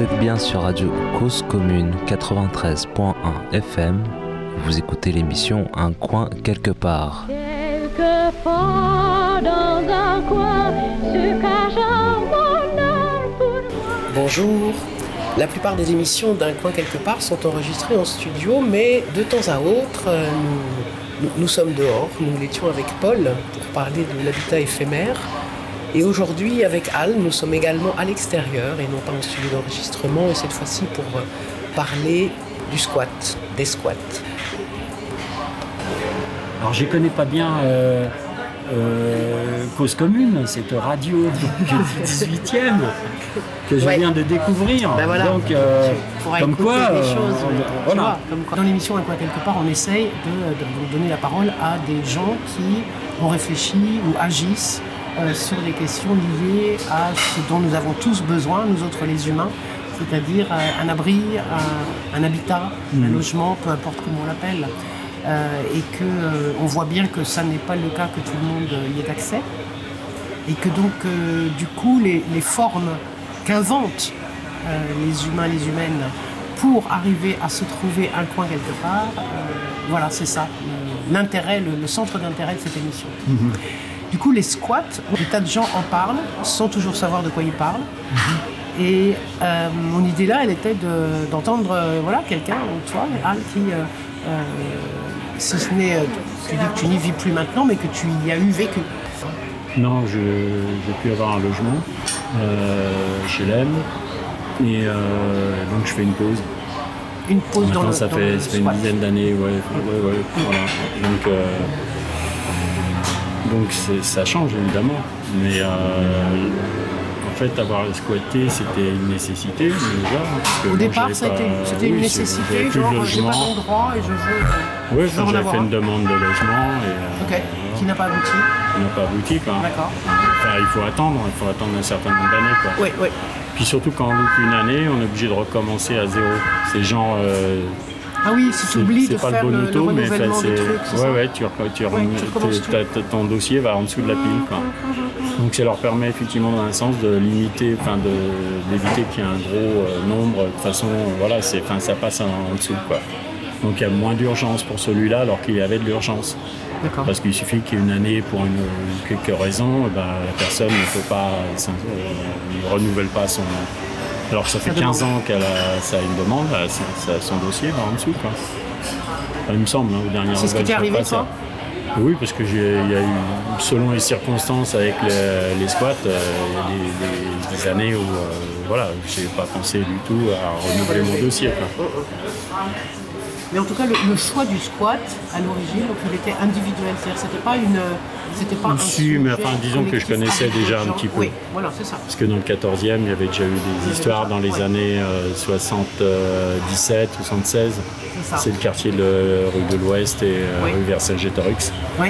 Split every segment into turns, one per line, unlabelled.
Vous êtes bien sur Radio Cause Commune 93.1 FM. Vous écoutez l'émission Un coin quelque part.
Bonjour. La plupart des émissions d'un coin quelque part sont enregistrées en studio, mais de temps à autre, euh, nous, sommes dehors. Nous l'étions avec Paul pour parler de l'habitat éphémère. Et aujourd'hui, avec Al, nous sommes également à l'extérieur et non pas en studio d'enregistrement, et cette fois-ci pour euh, parler du squat, des squats.
Alors, je connais pas bien euh, euh, Cause Commune, cette radio du 18e que je viens de découvrir.
Ben
Donc,
comme, quoi, Dans l'émission À quoi quelque part, on essaye de donner la parole à des gens qui ont réfléchi ou agissent euh, sur des questions liées à ce dont nous avons tous besoin, nous autres les humains, c'est-à-dire euh, un abri, un, habitat, un mm. logement, peu importe comment on l'appelle. Euh, et qu'on voit bien que ça n'est pas le cas que tout le monde y ait accès. Et que donc, du coup, les, formes qu'inventent les humains, les humaines, pour arriver à se trouver un coin quelque part, voilà, c'est ça, l'intérêt, le, centre d'intérêt de cette émission. Mm-hmm. Du coup, les squats, des tas de gens en parlent sans toujours savoir de quoi ils parlent. Mhm. Et euh, mon idée là, elle était d'entendre euh, voilà, quelqu'un, toi, Al, qui, euh, si ce n'est, tu dis que tu n'y vis plus maintenant, mais que tu y as eu vécu.
Non, j'ai pu avoir un logement chez l'EM. Et donc je fais une pause.
Une pause dans le
ça, fait, ça fait une dizaine d'années, ouais, ouais, ouais, voilà. Donc, donc ça change évidemment. Mais euh, en fait, avoir squatté, c'était une nécessité déjà.
Au départ, c'était une nécessité, genre j'ai pas d'endroit et je veux.
Oui, j'avais fait une demande de logement. Et,
euh, ok, qui n'a pas abouti
Qui n'a pas abouti, quoi.
D'accord.
Enfin, il faut attendre, il faut attendre un certain nombre d'années, quoi.
Oui, oui.
Puis surtout quand on loupe une année, on est obligé de recommencer à zéro. C'est genre euh,
ah oui, si tu oublies de faire le, auto, le mais c'est...
Ouais, ouais, tu, tu, tu ton dossier va en dessous de la pile. Quoi. Donc ça leur permet effectivement dans un sens de limiter, enfin d'éviter qu'il y ait un gros euh, nombre. De toute façon, voilà, c'est, ça passe en, dessous. Quoi. Donc il y a moins d'urgence pour celui-là alors qu'il y avait de l'urgence. Parce qu'il suffit qu'il y ait une année pour une, quelques raisons, eh ben, la personne ne peut pas, euh, ne renouvelle pas son, alors ça fait 15 ans qu'elle a, ça a une demande, son dossier va en dessous. Quoi. il me semble, hein, au dernier
C'est ce qui t'est arrivé,
toi oui, parce que il y a eu, selon les circonstances avec les, squats, euh, il y a des, années où euh, voilà, j'ai pas pensé du tout à renouveler mon dossier.
Mais en tout cas, le, choix du squat, à l'origine, il était individuel. C'est-à-dire c'était pas une. C'était pas
si, mais enfin, disons que je connaissais déjà un petit peu.
Oui, voilà, c'est ça.
Parce que dans le 14e, il y avait déjà eu des histoires dans les années 77 ou 76. C'est le quartier de rue de l'Ouest et euh, rue Versailles-Gétorix.
Oui.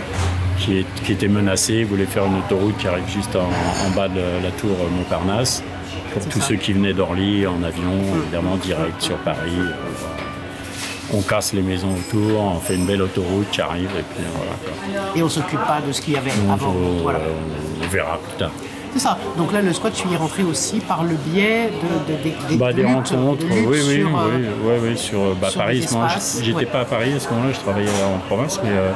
Qui, qui, était menacé, voulait faire une autoroute qui arrive juste en, bas de la tour Montparnasse. Pour tous ceux qui venaient d'Orly en avion, mm. évidemment, direct sur Paris. Euh, on casse les maisons autour, on fait une belle autoroute qui arrive et puis voilà.
Et on s'occupe pas de ce qu'il y avait avant.
On verra plus tard.
C'est ça. Donc là, le squat, tu y es rentré aussi par le biais de,
bah, des rencontres. oui, oui, sur, oui, oui, oui, sur, bah, Paris. J'étais pas à Paris à ce moment-là, je travaillais en province, mais euh,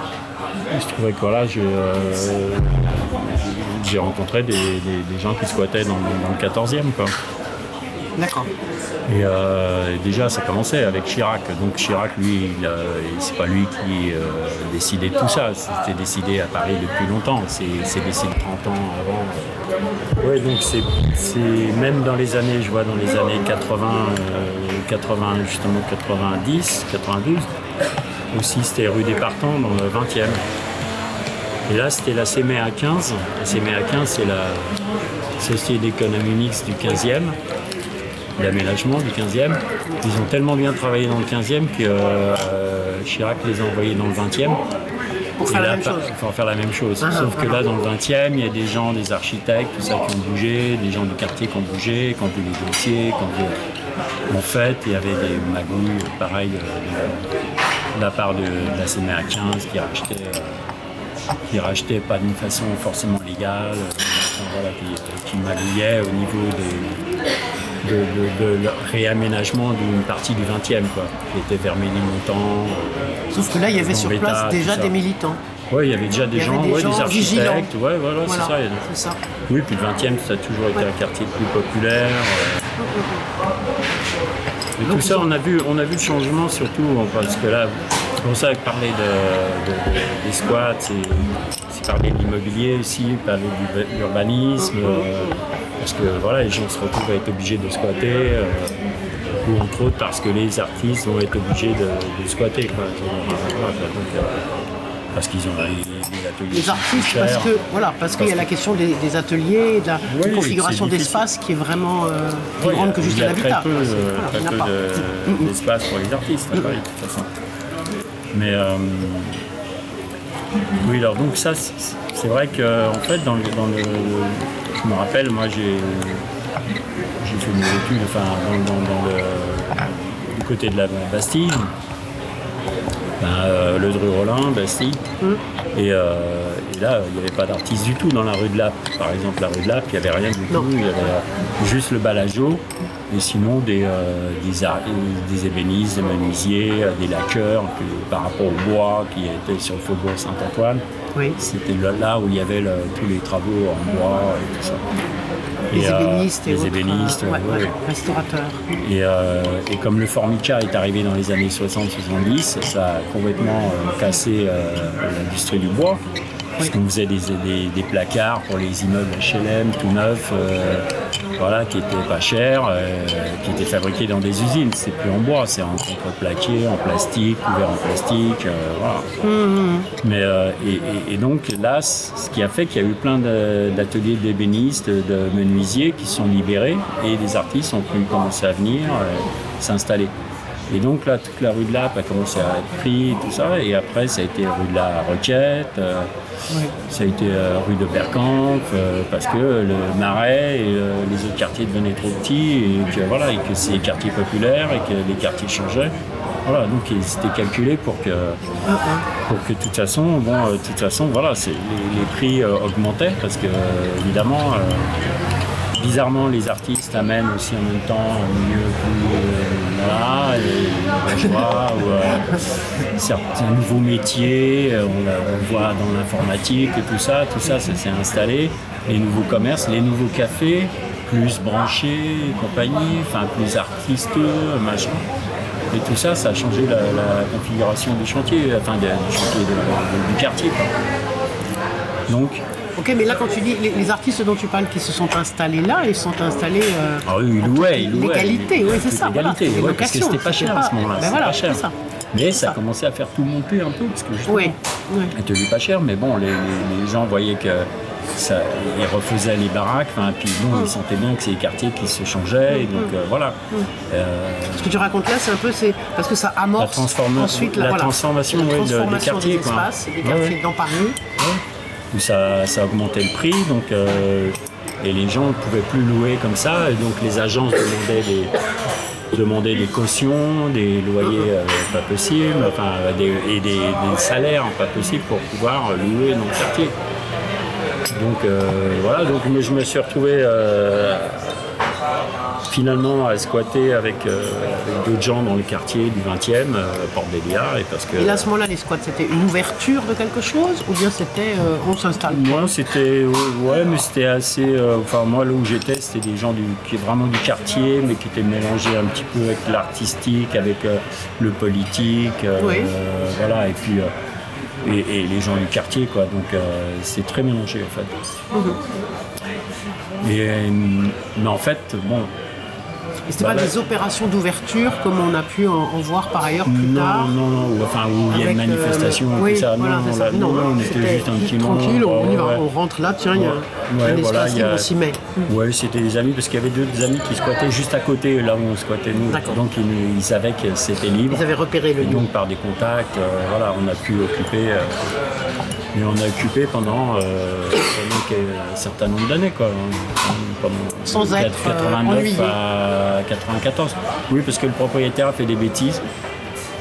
je trouvais que voilà, euh, j'ai rencontré des, gens qui squattaient dans, dans le 14e. Quoi.
D'accord.
Euh, et déjà, ça commençait avec Chirac. Donc Chirac, lui, c'est pas lui qui euh, décidait de tout ça. C'était décidé à Paris depuis longtemps. C'est décidé 30 ans avant. Oui, donc c'est même dans les années, je vois dans les années 80, 80 euh, justement 90, 92. Aussi, c'était rue des Partants dans le 20e. Et là, c'était la CMA 15. La CMA 15, c'est la Société d'économie mixte du 15e d'aménagement du 15e. Ils ont tellement bien travaillé dans le 15e que euh, Chirac les a envoyés dans le 20e.
Pour faire, la même chose.
pour faire la même chose. Ah, Sauf que là, dans le 20e, il y a des gens, des architectes, tout ça qui ont bougé, des gens du quartier qui ont bougé, qui ont vu les dossiers, qui ont vu... En fait, il y avait des magouilles, pareil, euh, de, la part de, la CNA 15 qui rachetaient, euh, qui rachetaient pas d'une façon forcément légale, qui, qui magouillaient au niveau des de, réaménagement d'une partie du 20e, quoi, qui était vers Ménilmontant.
Sauf que là, il y avait sur place déjà des militants.
Oui, il y avait déjà des gens, des, architectes. Ouais, voilà, c'est ça, Oui, puis le 20e, ça a toujours été un quartier plus populaire. Et tout ça, on a, vu, on a vu le changement surtout, parce que là, c'est pour ça que parler de, des squats, c'est parler de l'immobilier aussi, parler de l'urbanisme, euh, parce que voilà, les gens se retrouvent à être obligés de squatter, euh, ou entre autres parce que les artistes vont être obligés de, squatter. Euh, parce qu'ils ont des ateliers.
Les artistes, parce que voilà, parce qu'il y a la question des, ateliers, de la configuration d'espace qui est vraiment euh, plus grande que juste l'habitat.
Il y a très peu, d'espace pour les artistes à Paris, de toute façon. Mais oui, alors donc ça, c'est vrai que en fait, dans le, dans le, je me rappelle, moi j'ai fait mes études, enfin, dans, dans le, du côté de la Bastille. Ben, euh, le Dru Rollin, Bastille. Mm. Euh, et, là, il n'y avait pas d'artistes du tout dans la rue de Lappe. Par exemple, la rue de Lappe, il n'y avait rien du tout. Il y avait juste le balageau. Et sinon, des, euh, des, ébénistes, des menuisiers, des laqueurs, par rapport au bois qui était sur le faubourg Saint-Antoine. C'était là, où il y avait tous les travaux en bois et tout ça
les euh, ébénistes et
les ébénistes,
euh, restaurateurs.
Euh, et, comme le Formica est arrivé dans les années 60-70, ça a complètement cassé l'industrie du bois. Parce qu'on faisait des, placards pour les immeubles HLM tout neufs, voilà, qui étaient pas chers, qui étaient fabriqués dans des usines. C'est plus en bois, c'est en contreplaqué, en plastique, couvert en plastique, voilà. Mmh. Mais, et, donc là, ce qui a fait qu'il y a eu plein d'ateliers d'ébénistes, de menuisiers qui sont libérés et des artistes ont pu commencer à venir s'installer. Et donc là, toute la rue de Lappe a commencé à être prise, tout ça. Et après, ça a été rue de la Requête, euh, ça a été euh, rue de Berkamp, euh, parce que le Marais et les autres quartiers devenaient trop petits, et que, voilà, et que c'est les quartiers populaires, et que les quartiers changeaient. Voilà, donc c'était calculé pour que, pour que de toute façon, bon, de toute façon, voilà, les, les, prix augmentaient, parce que évidemment, bizarrement, les artistes amènent aussi en même temps un milieu plus voilà, et euh, certains nouveaux métiers, euh, on, le voit dans l'informatique et tout ça, tout ça, s'est installé. Les nouveaux commerces, les nouveaux cafés, plus branchés compagnie, enfin plus artisteux, machin. Et tout ça, ça a changé la, configuration du chantier, enfin du chantier du quartier. Donc
Ok, mais là, quand tu dis les, artistes dont tu parles qui se sont installés là, ils sont installés. Euh,
ah oui, ils louaient, ils
louaient. L'égalité, oui, c'est ça.
L'égalité, voilà. parce que c'était pas cher à ce moment-là. Ben voilà, pas cher. Ça. Mais ça, a commencé à faire tout monter un peu, parce que justement, oui, oui. était pas cher, mais bon, les, gens voyaient que ça, ils refaisaient les baraques, puis bon, ils sentaient bien que c'est les quartiers qui se changeaient, et donc euh, voilà.
Euh, Ce que tu racontes là, c'est un peu, c'est parce que ça amorce
la
ensuite
la, transformation, la transformation
des quartiers, des espaces, des quartiers dans Paris
ça, a augmenté le prix. Donc, euh, et les gens ne pouvaient plus louer comme ça. Et donc les agences demandaient des, des cautions, des loyers euh, pas possibles, enfin, et des, salaires pas possibles pour pouvoir louer dans le quartier. Donc euh, voilà, donc je me suis retrouvé finalement à squatter avec, euh, d'autres gens dans le quartier du 20e, euh, Porte des Liards. Et, parce que,
et à ce moment-là, les squats, c'était une ouverture de quelque chose ou bien c'était euh, on s'installe
Moi, c'était. ouais, mais c'était assez. enfin, moi, là où j'étais, c'était des gens du, qui vraiment du quartier, mais qui étaient mélangés un petit peu avec l'artistique, avec le politique. voilà, et puis. Et, les gens du quartier, quoi. Donc c'est très mélangé en fait. Mhm. mais en fait, bon,
et c'était pas des opérations d'ouverture comme on a pu en, voir par ailleurs plus
non,
tard
Non, non, enfin où il y a une euh, manifestation,
oui,
ça.
Voilà,
non,
ça.
non, non, on était juste un petit
moment. Tranquille, on, y va, on rentre là, tiens, il y a un voilà, espace, a... on s'y met.
Oui, c'était des amis, parce qu'il y avait deux amis qui squattaient juste à côté, là où on squattait nous. Donc ils, ils, savaient que c'était libre.
Ils avaient repéré le
lieu. donc par des contacts, euh, voilà, on a pu occuper... Euh, mais on a occupé pendant, euh, un certain nombre d'années, quoi.
Pendant Sans 89
être à 94. Oui, parce que le propriétaire a fait des bêtises.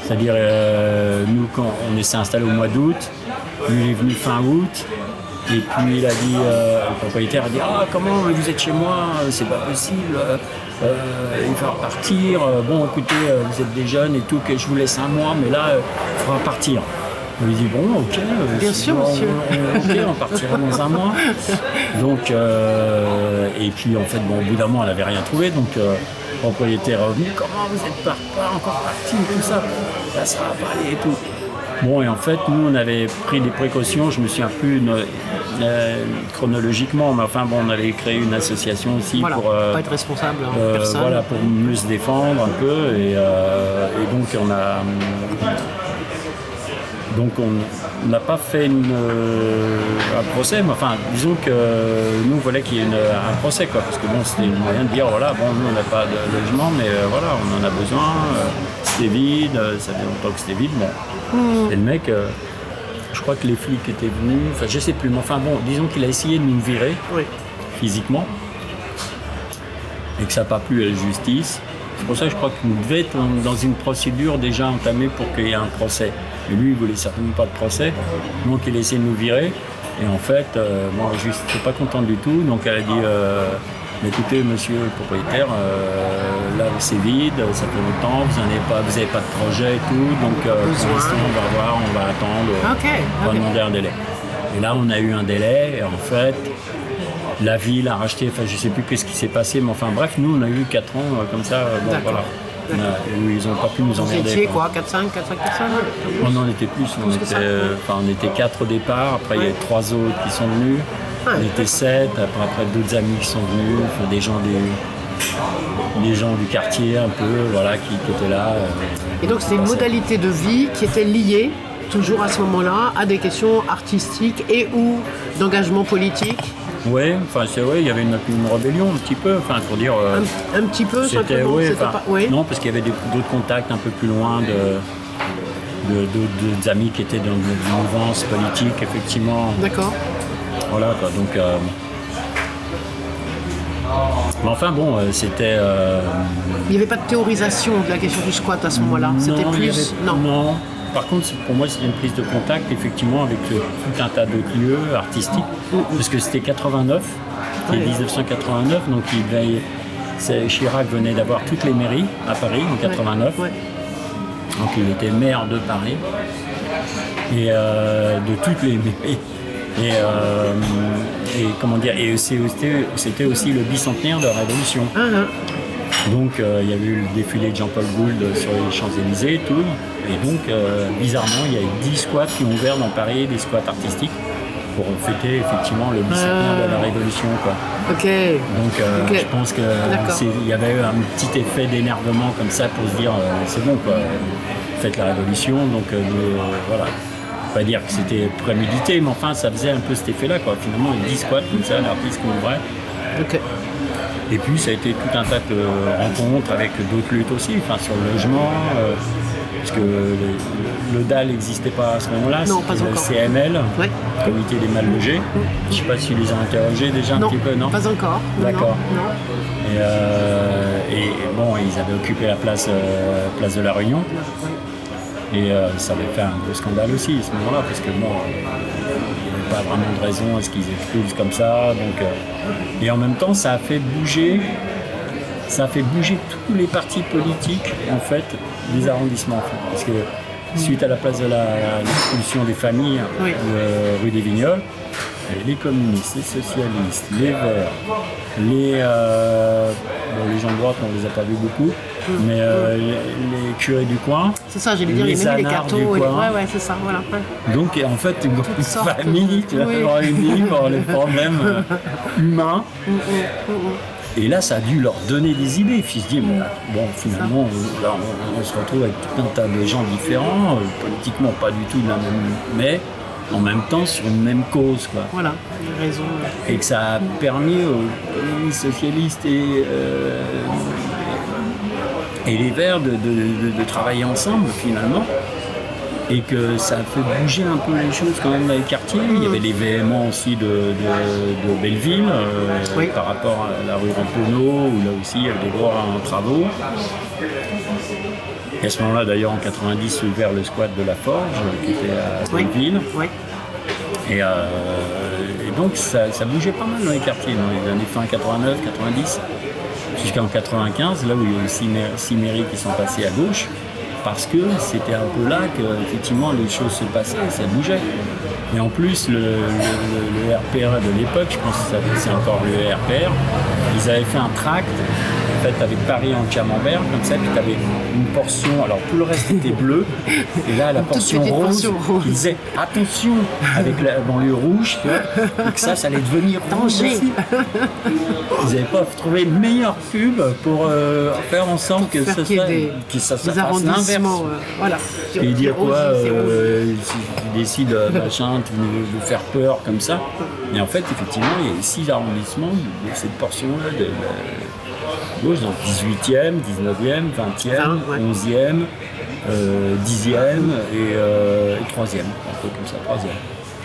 C'est-à-dire, euh, nous, quand on s'est installé au mois d'août, lui il est venu fin août, Et puis il a dit, le propriétaire a dit Ah, comment vous êtes chez moi? C'est pas possible. il va repartir. Bon, écoutez, vous êtes des jeunes et tout, que je vous laisse un mois, mais là, il faudra partir. On lui dit bon, ok.
Euh, Bien sûr, monsieur.
ok, on partira dans un mois. Donc, euh, et puis en fait, bon, au bout d'un mois, elle n'avait rien trouvé, donc euh, le propriétaire est revenu. Comment vous êtes pas, encore parti, tout ça ça va pas aller et tout. Bon, et en fait, nous, on avait pris des précautions. Je me souviens plus chronologiquement, mais enfin, bon, on avait créé une association aussi
voilà,
pour
pas être responsable. Hein,
voilà, pour mieux se défendre un peu. Et, et donc, on a donc on n'a pas fait euh, un procès, mais enfin disons que nous voulait qu'il y ait un procès quoi, parce que bon c'était une moyen de dire voilà bon nous on n'a pas de logement mais euh, voilà on en a besoin, euh, c'était vide, ça fait longtemps que c'était vide, bon. Mmh. Et le mec, je crois que les flics étaient venus, enfin je sais plus, mais enfin bon, disons qu'il a essayé de nous virer physiquement et que ça n'a pas plu à la justice. C'est pour ça que je crois qu'on devait être dans une procédure déjà entamée pour qu'il y ait un procès. Mais lui, il voulait certainement pas de procès, donc il a essayé de nous virer. Et en fait, euh, moi, je n'étais pas content du tout, donc elle a dit euh, écoutez, monsieur le propriétaire, euh, là c'est vide, ça fait longtemps, vous n'avez pas, pas de projet et tout, donc pour l'instant, on va voir, on va attendre, on va demander un délai. Et là, on a eu un délai, et en fait, la ville a racheté, enfin, je sais plus qu'est-ce qui s'est passé, mais enfin, bref, nous, on a eu 4 ans comme ça, bon, voilà ils n'ont pas pu nous emmerder.
Vous étiez quoi 4-5 4-5 personnes
On en était plus. On, était, enfin, on était 4 au départ, après il y a 3 autres qui sont venus. On était 7, après, après d'autres amis qui sont venus, enfin, des gens du, des gens du quartier un peu, voilà, qui, étaient là. Euh,
Et donc c'est une modalité de vie qui était liée toujours à ce moment-là à des questions artistiques et ou d'engagement politique
oui, enfin c'est vrai, il y avait une, rébellion un petit peu, enfin pour dire.
Euh, un, petit peu, c'était
ouais, Non, parce qu'il y avait d'autres contacts un peu plus loin de, de, amis qui étaient dans une mouvance politique, effectivement.
D'accord.
Voilà quoi, donc. Euh, mais enfin bon, euh, c'était.
Il n'y avait pas de théorisation de la question du squat à ce moment-là. C'était plus.
non. Par contre, pour moi, c'était une prise de contact, effectivement, avec tout un tas d'autres lieux artistiques, parce que c'était 89, c'était 1989, donc il Chirac venait d'avoir toutes les mairies à Paris en 89. Donc il était maire de Paris et euh, de toutes les mairies. Et, euh, comment dire, et c'était aussi le bicentenaire de la Révolution. Ah, ah. Donc euh, il y a eu le défilé de Jean-Paul Gould sur les Champs-Élysées, tout. Et donc, euh, bizarrement, il y a eu 10 squats qui ont ouvert dans Paris, des squats artistiques, pour fêter effectivement le bicentenaire de la Révolution. Quoi.
Ok.
Donc euh, je pense qu'il y avait eu un petit effet d'énervement comme ça pour se dire c'est bon quoi, faites la Révolution. Donc voilà. Pas dire que c'était prémédité, mais enfin ça faisait un peu cet effet-là quoi. Finalement, 10 squats comme ça, l'artiste qui ouvrait. Ok. Et puis ça a été tout un tas de rencontres avec d'autres luttes aussi, enfin sur le logement, euh, parce que le, DAL n'existait pas à ce moment-là,
c'était
le CML, Comité des mal logés. Je ne sais pas si les ont interrogés déjà un petit peu, non
Pas encore.
D'accord. Euh, et, bon, ils avaient occupé la place, euh, place de la Réunion. Et ça avait fait un gros scandale aussi à ce moment-là, parce que bon, pas vraiment de raison à ce qu'ils explosent comme ça. Donc, euh, et en même temps, ça a fait bouger, ça a fait bouger tous les partis politiques en fait des arrondissements. parce que suite à la place de l'expulsion des familles euh, rue des Vignoles, les communistes, les socialistes, les verts, les, euh, les gens de droite, on ne les a pas vus beaucoup, mais euh, les, curés du coin.
C'est ça, j'allais dire, les, les, les cartons. Et ouais, ouais, c'est ça, voilà.
Donc, en fait, une grande famille, tu oui. réunie pour les problèmes euh, humains. Mm, mm, mm, et là, ça a dû leur donner des idées. Puis se dit, bon, finalement, on, se retrouve avec tout un tas de gens différents, politiquement pas du tout de la même. Mais en même temps sur une même cause. Quoi.
Voilà, raison.
Et que ça a permis aux socialistes et, euh, et les Verts de, travailler ensemble finalement. Et que ça a fait bouger un peu les choses quand même dans les quartiers. Il y avait les véhéments aussi de, Belleville euh, par rapport à la rue Ramponneau où là aussi il y avait des gros travaux. Et à ce moment-là, d'ailleurs, en 90, s'est ouvert le squat de la Forge, qui était à Belleville. Et, donc ça, bougeait pas mal dans les quartiers, dans les années fin 89, 90, jusqu'en 95, là où il y a eu six mairies qui sont passées à gauche parce que c'était un peu là que effectivement les choses se passaient, ça bougeait. Et en plus, le, le, RPR de l'époque, je pense que c'est encore le RPR, ils avaient fait un tract fait avec Paris en camembert, comme ça, puis tu avais une portion, alors tout le reste était bleu, et là la portion rose, qui disait attention avec la banlieue rouge, tu vois, et que ça, ça allait devenir danger. Ils n'avaient pas trouvé une meilleure pub pour euh, faire en sorte que, ça soit, que ça, fasse l'inverse. Euh, voilà. Et dire quoi, euh, ils décident machin, de, faire peur comme ça. Et en fait, effectivement, il y a six arrondissements de cette portion-là de, gauche, donc 18e, 19e, 20e, 11e, 10e et, 3e, un peu comme ça, 3e.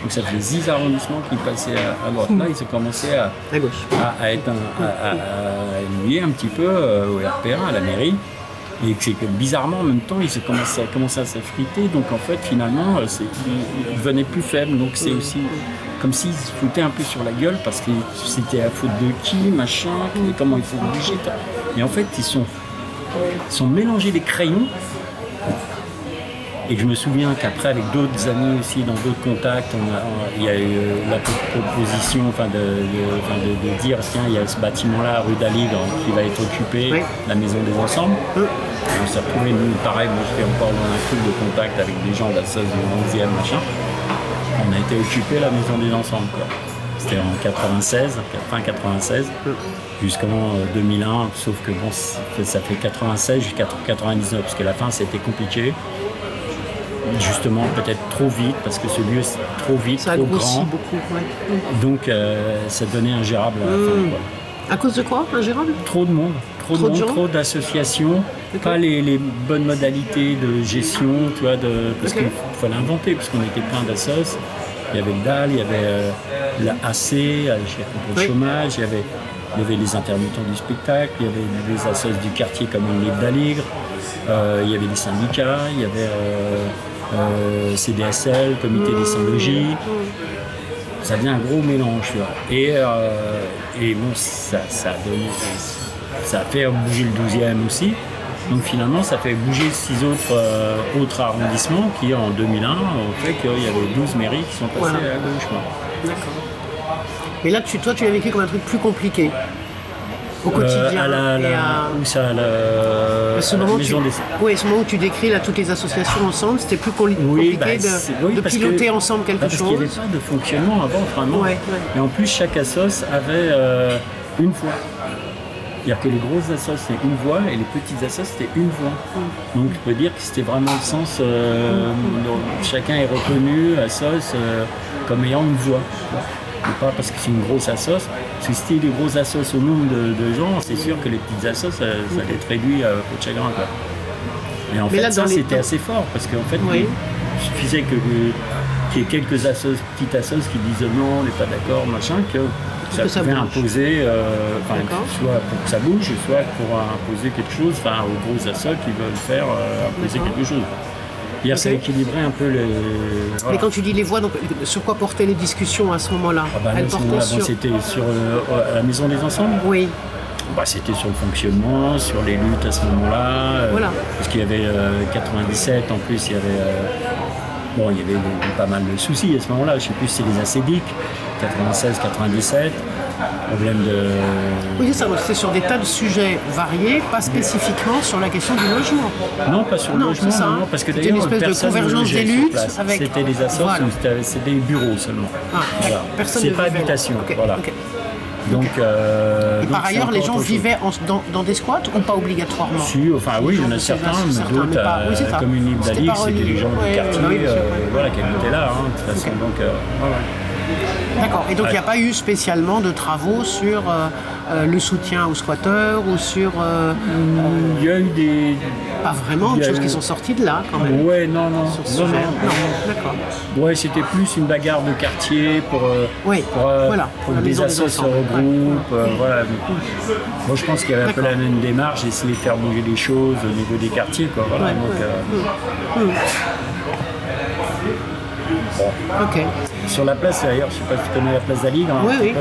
Donc ça faisait 10 arrondissements qui passaient à, droite. Là, ils ont commencé à, à, être à, un petit peu euh, au RPA, à la mairie. Et c'est que bizarrement, en même temps, ils ont commencé à s'effriter. Donc en fait, finalement, euh, ils devenaient plus faibles. Donc c'est aussi comme s'ils se foutaient un peu sur la gueule parce que c'était à faute de qui, machin, comment il faut bouger. Et en fait, ils sont, ils sont mélangés les crayons. Et je me souviens qu'après, avec d'autres amis aussi, dans d'autres contacts, il y a eu la proposition enfin de, de, dire tiens, il y a ce bâtiment-là, rue d'Aligre, qui va être occupé, la maison des ensembles. on s'est retrouvé, nous, pareil, moi j'étais encore dans un truc de contact avec des gens de la SOS du 11e, machin on a été occupé la maison des ensembles. C'était en 96, fin 96, jusqu'en 2001, euh, sauf que bon, ça fait 96 jusqu'à 99, parce que la fin c'était compliqué. Justement, peut-être trop vite, parce que ce lieu c'est trop vite, trop grand. Beaucoup, Donc euh, ça devenait ingérable à la fin.
Hmm. À cause de quoi Ingérable?
Trop de monde, trop, de monde, trop d'associations, pas les, bonnes modalités de gestion, tu vois, de, parce qu'il fallait inventer, parce qu'on était plein d'assos. Il y avait le DAL, il y avait euh, la AC, le chômage, il y, avait, il y avait les intermittents du spectacle, il y avait les assos du quartier comme une d'Aligre, euh, il y avait les syndicats, il y avait euh, CDSL, Comité des sans-logis. Ça devient un gros mélange. Et, et bon, ça, ça, a donné, ça fait bouger le 12e aussi. Donc finalement, ça fait bouger six autres, euh, autres arrondissements qui, en 2001, ont fait qu'il y avait 12 mairies qui sont passées à gauche.
D'accord. Mais là, tu, toi, tu l'as vécu comme un truc plus compliqué au quotidien.
Euh, à la, Où ça la,
ce moment maison des... Oui, ce moment où tu décris là, toutes les associations ensemble, c'était plus compliqué bah, de, piloter ensemble quelque chose.
Parce qu'il n'y avait pas de fonctionnement avant, vraiment. Et en plus, chaque assos avait euh, une fois. C'est-à-dire que les grosses assos c'était une voix et les petites assos c'était une voix. Donc je peux dire que c'était vraiment le sens, euh, chacun est reconnu assos euh, comme ayant une voix. Pas parce que c'est une grosse que si c'était des grosses assos au nombre de, gens, c'est sûr que les petites assos ça, ça allait être réduit à peu de chagrin. Quoi. Et en fait ça c'était assez fort parce qu'en fait il suffisait que qu'il y ait quelques assos, petites assos qui disent non, on n'est pas d'accord, machin, que ça, ça pouvait imposer, euh, soit pour que ça bouge, soit pour imposer quelque chose, enfin aux gros assos qui veulent faire euh, imposer quelque chose. Hier, ça équilibrait un peu les.
Mais quand tu dis les voix, donc, sur quoi portaient les discussions à ce moment-là
ah bah, C'était sur euh, la maison des ensembles
Oui.
Bah, c'était sur le fonctionnement, sur les luttes à ce moment-là. voilà. Parce qu'il y avait 97, en plus, il y avait. Bon, il y avait pas mal de soucis à ce moment-là. Je ne sais plus si c'est les acédiques. 96, 97. Problème de.
Oui, ça, c'est sur des tas de sujets variés, pas spécifiquement sur la question du logement.
Non, pas sur le logement, non, non, parce que d'ailleurs, une espèce de convergence des luttes. Avec... C'était des assos, c'était des bureaux seulement. Ah, voilà. C'est pas habitation. voilà. Donc,
euh, et par ailleurs, les gens vivaient dans, des squats ou pas obligatoirement
Si, enfin oui, il y en a certains, mais d'autres, euh, comme une île d'Alix, c'était des gens du quartier euh, voilà, qui habitaient là. Hein, de toute façon, donc,
D'accord. Et donc il n'y a pas eu spécialement de travaux sur euh, euh, le soutien aux squatteurs ou sur. Euh,
il y a eu des.
Pas vraiment, des choses qui sont sorties de là quand même.
Ouais, non, non. non, non, D'accord. Ouais, c'était plus une bagarre de quartier pour. oui, pour, voilà. Pour des assos se regroupent. voilà. Moi je pense qu'il y avait un peu la même démarche, essayer de faire bouger les choses au niveau des quartiers. Quoi, voilà. donc,
Ok.
Sur la place, d'ailleurs, je ne sais pas si tu connais la place d'Aligre.
Oui, oui.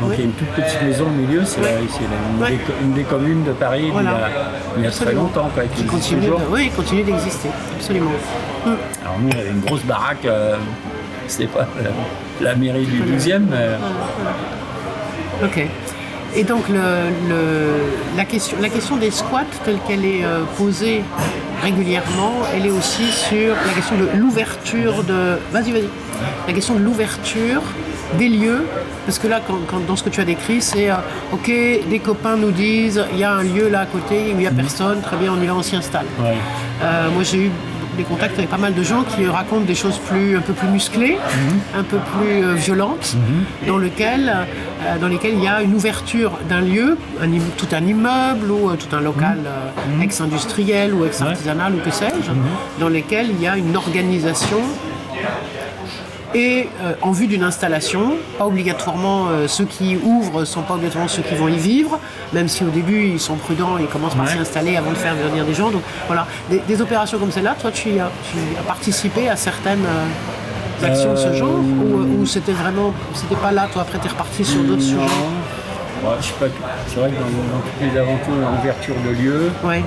Donc il y a une toute petite maison au milieu, c'est une, des, communes de Paris il y a, très longtemps, quoi,
qui, continue, de, oui, continue d'exister, absolument.
Mm. Alors nous, il y avait une grosse baraque, euh, c'est pas la, mairie du 12e.
Ok. Et donc la, question, la question des squats telle qu'elle est euh, posée régulièrement, elle est aussi sur la question de l'ouverture de. Vas-y, vas-y. La question de l'ouverture des lieux, parce que là, quand, dans ce que tu as décrit, c'est euh, ok, des copains nous disent il y a un lieu là à côté où il n'y a mhm. personne, très bien, on y va, on s'y installe. Euh, moi, j'ai eu des contacts avec pas mal de gens qui racontent des choses plus, un peu plus musclées, mhm. un peu plus euh, violentes, mhm. dans, lequel, dans lesquelles il y a une ouverture d'un lieu, tout un immeuble ou tout un local ex-industriel ou ex-artisanal ou que sais-je, dans lesquels il y a une organisation et euh, en vue d'une installation. Pas obligatoirement euh, ceux qui ouvrent sont pas obligatoirement ceux qui vont y vivre, même si au début ils sont prudents et commencent par s'y installer avant de faire venir des gens. Donc voilà, des, opérations comme celle-là, toi tu as, participé à certaines euh, de ce genre ou, c'était vraiment, c'était pas là, toi après tu es reparti sur d'autres sujets?
Je sais pas, c'est vrai que dans, toutes les aventures l'ouverture de lieux,
ouais.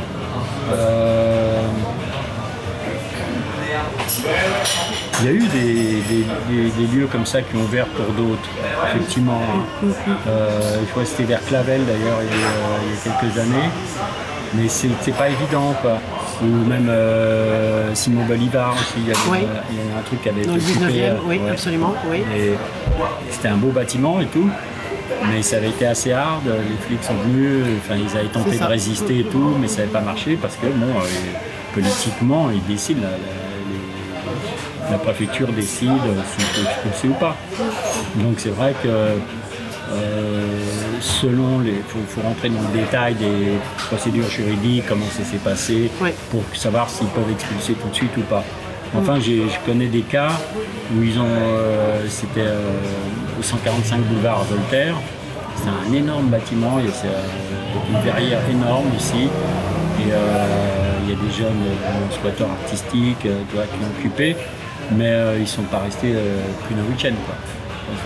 Il y a eu des, lieux comme ça qui ont ouvert pour d'autres, effectivement. Euh, je crois que c'était vers Clavel d'ailleurs il, y a quelques années. Mais c'est pas évident quoi. Ou même euh, Simon Bolivar aussi, il y, a, un truc qui avait
Dans le 19e, oui, absolument. Oui.
C'était un beau bâtiment et tout. Mais ça avait été assez hard, les flics sont venus, enfin ils avaient tenté de résister et tout, mais ça n'avait pas marché parce que bon, euh, politiquement ils décident la préfecture décide si on peut expulser ou pas. Donc c'est vrai que euh, selon les. Il faut, rentrer dans le détail des procédures juridiques, comment ça s'est passé, pour savoir s'ils peuvent expulser tout de suite ou pas. Enfin, je connais des cas où ils ont. Euh, c'était euh, au 145 boulevard Voltaire. C'est un énorme bâtiment, il y a une verrière énorme ici. Et il y a des jeunes squatteurs artistiques qui ont occupé mais euh, ils ne sont pas restés euh, plus d'un week-end.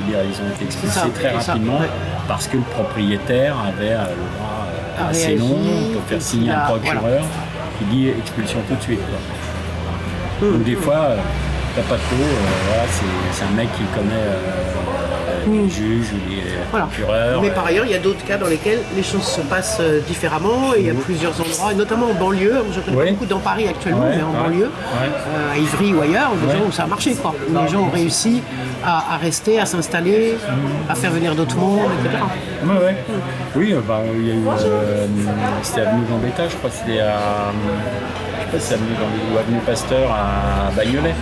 Dire, ils ont été expulsés très rapidement parce que le propriétaire avait euh, le droit assez long pour faire signer un procureur qui dit expulsion tout de suite. Quoi. Mmh, des mmh. fois, t'as pas de peau, c'est un mec qui connaît les juges ou les
Mais par ailleurs, il y a d'autres cas dans lesquels les choses se passent euh, différemment et il y a plusieurs endroits, et notamment en banlieue. Je connais beaucoup dans Paris actuellement, mais en banlieue, euh, à Ivry ou ailleurs, où ça a marché, quoi. Où les gens ont réussi à, rester, à s'installer, à faire venir d'autres mondes, etc.
Oui, euh, bah, il y a eu. c'était avenue Gambetta, je crois c'était à c'est avenue, dans avenue Pasteur à Bagnolet.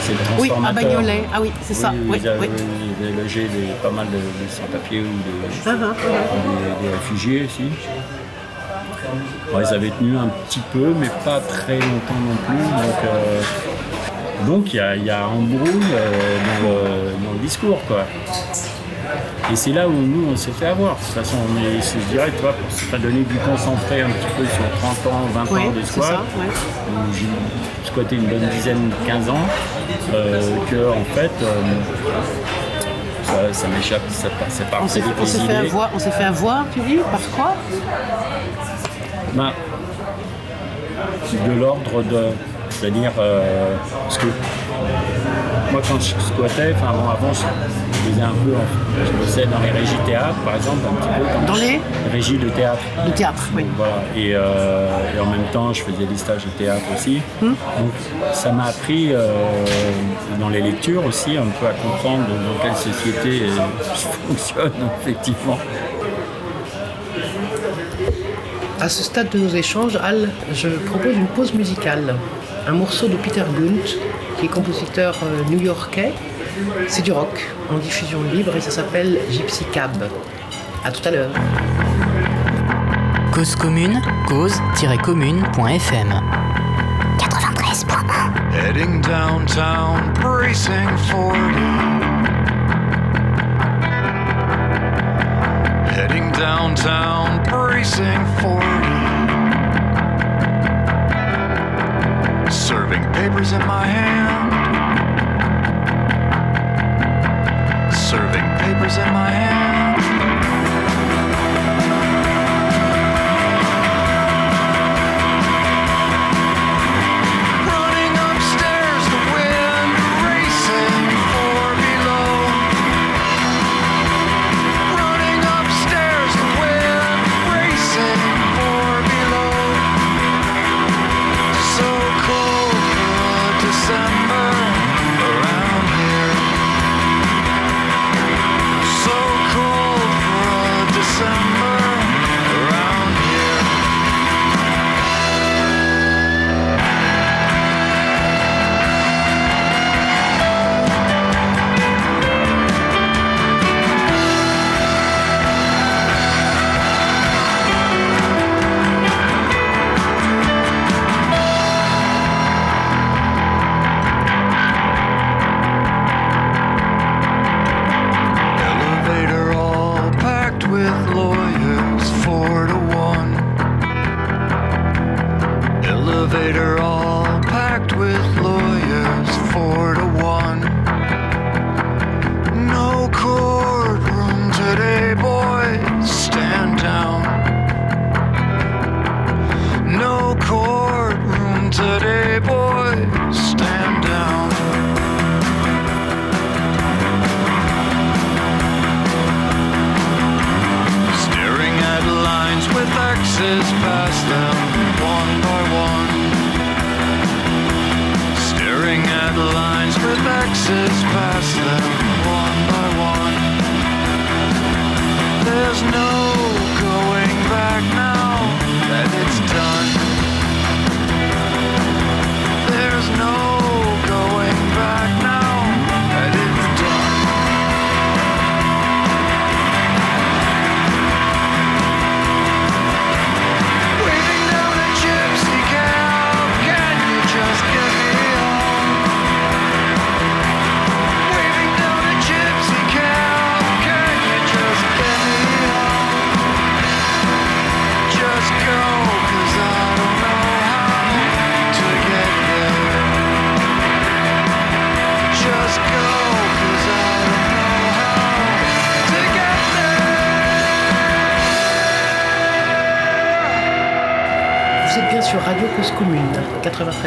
C'est le Oui, à Bagnolet, ah oui, c'est ça. Oui,
ils, avaient, logé pas mal de, sans-papiers ou ah, ah, ah. des, réfugiés ici. ils avaient tenu un petit peu, mais pas très longtemps non plus. Donc, euh, il y, a, un embrouille euh, dans, dans, le, discours. Quoi. Et c'est là où nous, on s'est fait avoir. De toute façon, on est, je dirais, toi, pour pas donner du concentré un petit peu sur 30 ans, 20 ans de squat, ouais. j'ai squatté une bonne dizaine, 15 ans, euh, que en fait, euh, ça, m'échappe, ça, ça part.
On s'est fait, avoir, on s'est fait avoir, tu dis, par quoi?
Ben, De l'ordre de. C'est-à-dire, euh, parce que moi quand je squattais, enfin avant je faisais un peu, je bossais dans les régies théâtre par exemple, un petit peu.
Dans les
régies de théâtre.
De théâtre, oui.
Voilà. Euh, et, en même temps je faisais des stages de théâtre aussi. Hmm. Donc ça m'a appris euh, dans les lectures aussi un peu à comprendre dans quelle société je fonctionne effectivement.
À ce stade de nos échanges, Al, je propose une pause musicale. Un morceau de Peter Gunt qui est compositeur euh, new-yorkais. C'est du rock en diffusion libre et ça s'appelle Gypsy Cab. A tout à l'heure.
Cause commune, cause-commune.fm 93.1 Heading downtown, bracing for you. Heading downtown, bracing for you. papers in my hand. Serving papers in my hand.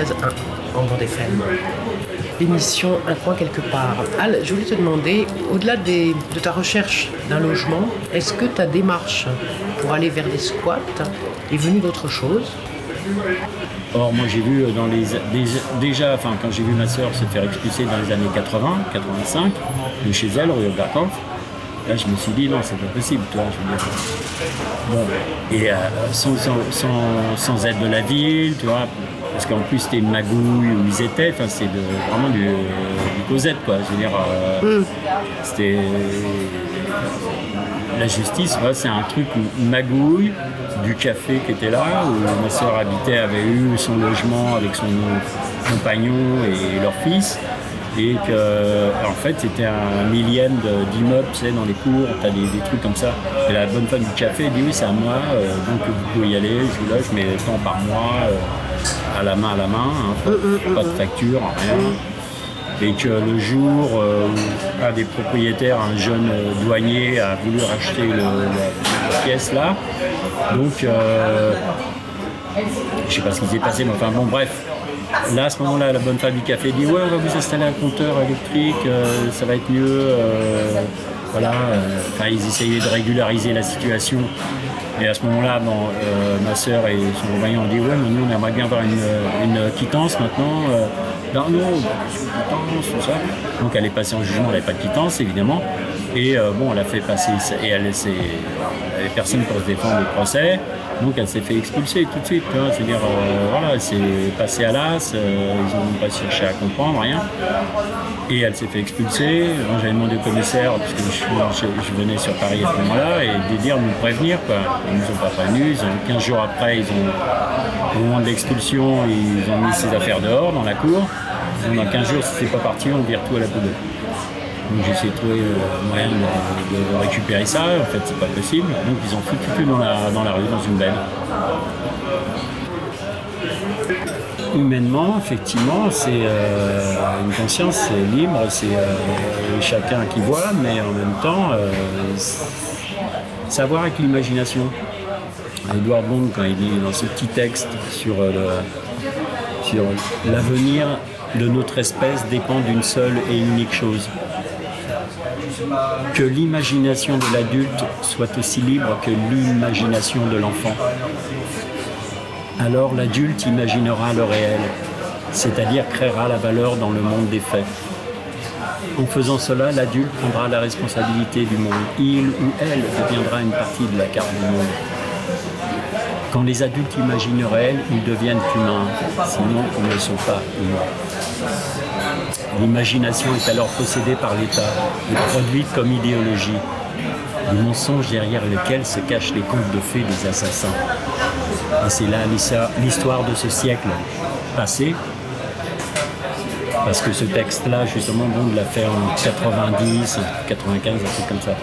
93.1 en bande FM. L'émission Un coin quelque part. Al, je voulais te demander, au-delà de ta recherche d'un logement, est-ce que ta démarche pour aller vers des squats est venue d'autre chose?
Or, moi, j'ai vu dans les, déjà, enfin, quand j'ai vu ma sœur se faire expulser dans les années 80, 85, de chez elle, rue Oberkampf, là, je me suis dit, non, c'est pas possible, toi, je veux dire. Bon, et euh, sans, sans, sans- sans aide de la ville, tu vois, parce qu'en plus, c'était une magouille où ils étaient, enfin, c'est vraiment du, du Cosette, quoi, je veux dire, euh, c'était la justice, c'est un truc où magouille du café qui était là, où ma soeur habitait, avait eu son logement avec son compagnon et leur fils. Et que, en fait, c'était un millième d'immeubles, tu sais, dans les cours, t'as des, des trucs comme ça. Et la bonne femme du café dit oui, c'est à moi, euh, donc vous pouvez y aller, je vous loge, mais tant par mois, euh, à la main, à la main, hein, pas de facture, rien et que le jour euh, où un des propriétaires, un jeune euh, douanier, a voulu racheter le- la, la pièce là, donc euh, je sais pas ce qui s'est passé, mais enfin bon bref. Là, à ce moment-là, la bonne femme du café dit Ouais, on va vous installer un compteur électrique, euh, ça va être mieux. euh, voilà, enfin, ils essayaient de régulariser la situation. Et à ce moment-là, euh, ma sœur et son compagnon ont dit Ouais, mais nous, on aimerait bien avoir une, une quittance maintenant. euh, non, non, quittance, tout ça. Donc, elle est passée en jugement, elle n'avait pas de quittance, évidemment. Et euh, bon, elle a fait passer, et elle elle avait personne pour se défendre au procès. Donc elle s'est fait expulser tout de suite. C'est-à-dire, euh, voilà, elle s'est passée à l'as, euh, ils n'ont pas cherché à comprendre, rien. Et elle s'est fait expulser. J'avais demandé au commissaire, parce que je, je- venais sur Paris à ce moment-là, et de dire de nous prévenir. Ils ne nous ont pas prévenus. Ils ont, 15 jours après, ils ont, au moment de l'expulsion, ils ont mis ses affaires dehors dans la cour. Dans 15 jours, si c'est pas parti, on vire tout à la poubelle. Donc j'ai essayé de trouver le moyen de, récupérer ça. En fait, c'est pas possible. Donc ils ont foutu tout dans la, dans la rue, dans une benne. humainement, effectivement, c'est euh, une conscience, c'est libre, c'est euh, chacun qui voit, mais en même temps, euh, savoir avec l'imagination. Edouard Bond, quand il dit dans ce petit texte sur l'avenir de notre espèce dépend d'une seule et unique chose. Que l'imagination de l'adulte soit aussi libre que l'imagination de l'enfant alors l'adulte imaginera le réel, c'est-à-dire créera la valeur dans le monde des faits. En faisant cela, l'adulte prendra la responsabilité du monde. Il ou elle deviendra une partie de la carte du monde. Quand les adultes imaginent réel, ils deviennent humains, sinon ils ne sont pas humains. L'imagination est alors possédée par l'État et produite comme idéologie, le mensonge derrière lequel se cachent les contes de fées des assassins. Et c'est là l'histoire de ce siècle passé. Parce que ce texte-là, justement, Bond l'a fait en 90, 95, un truc comme ça.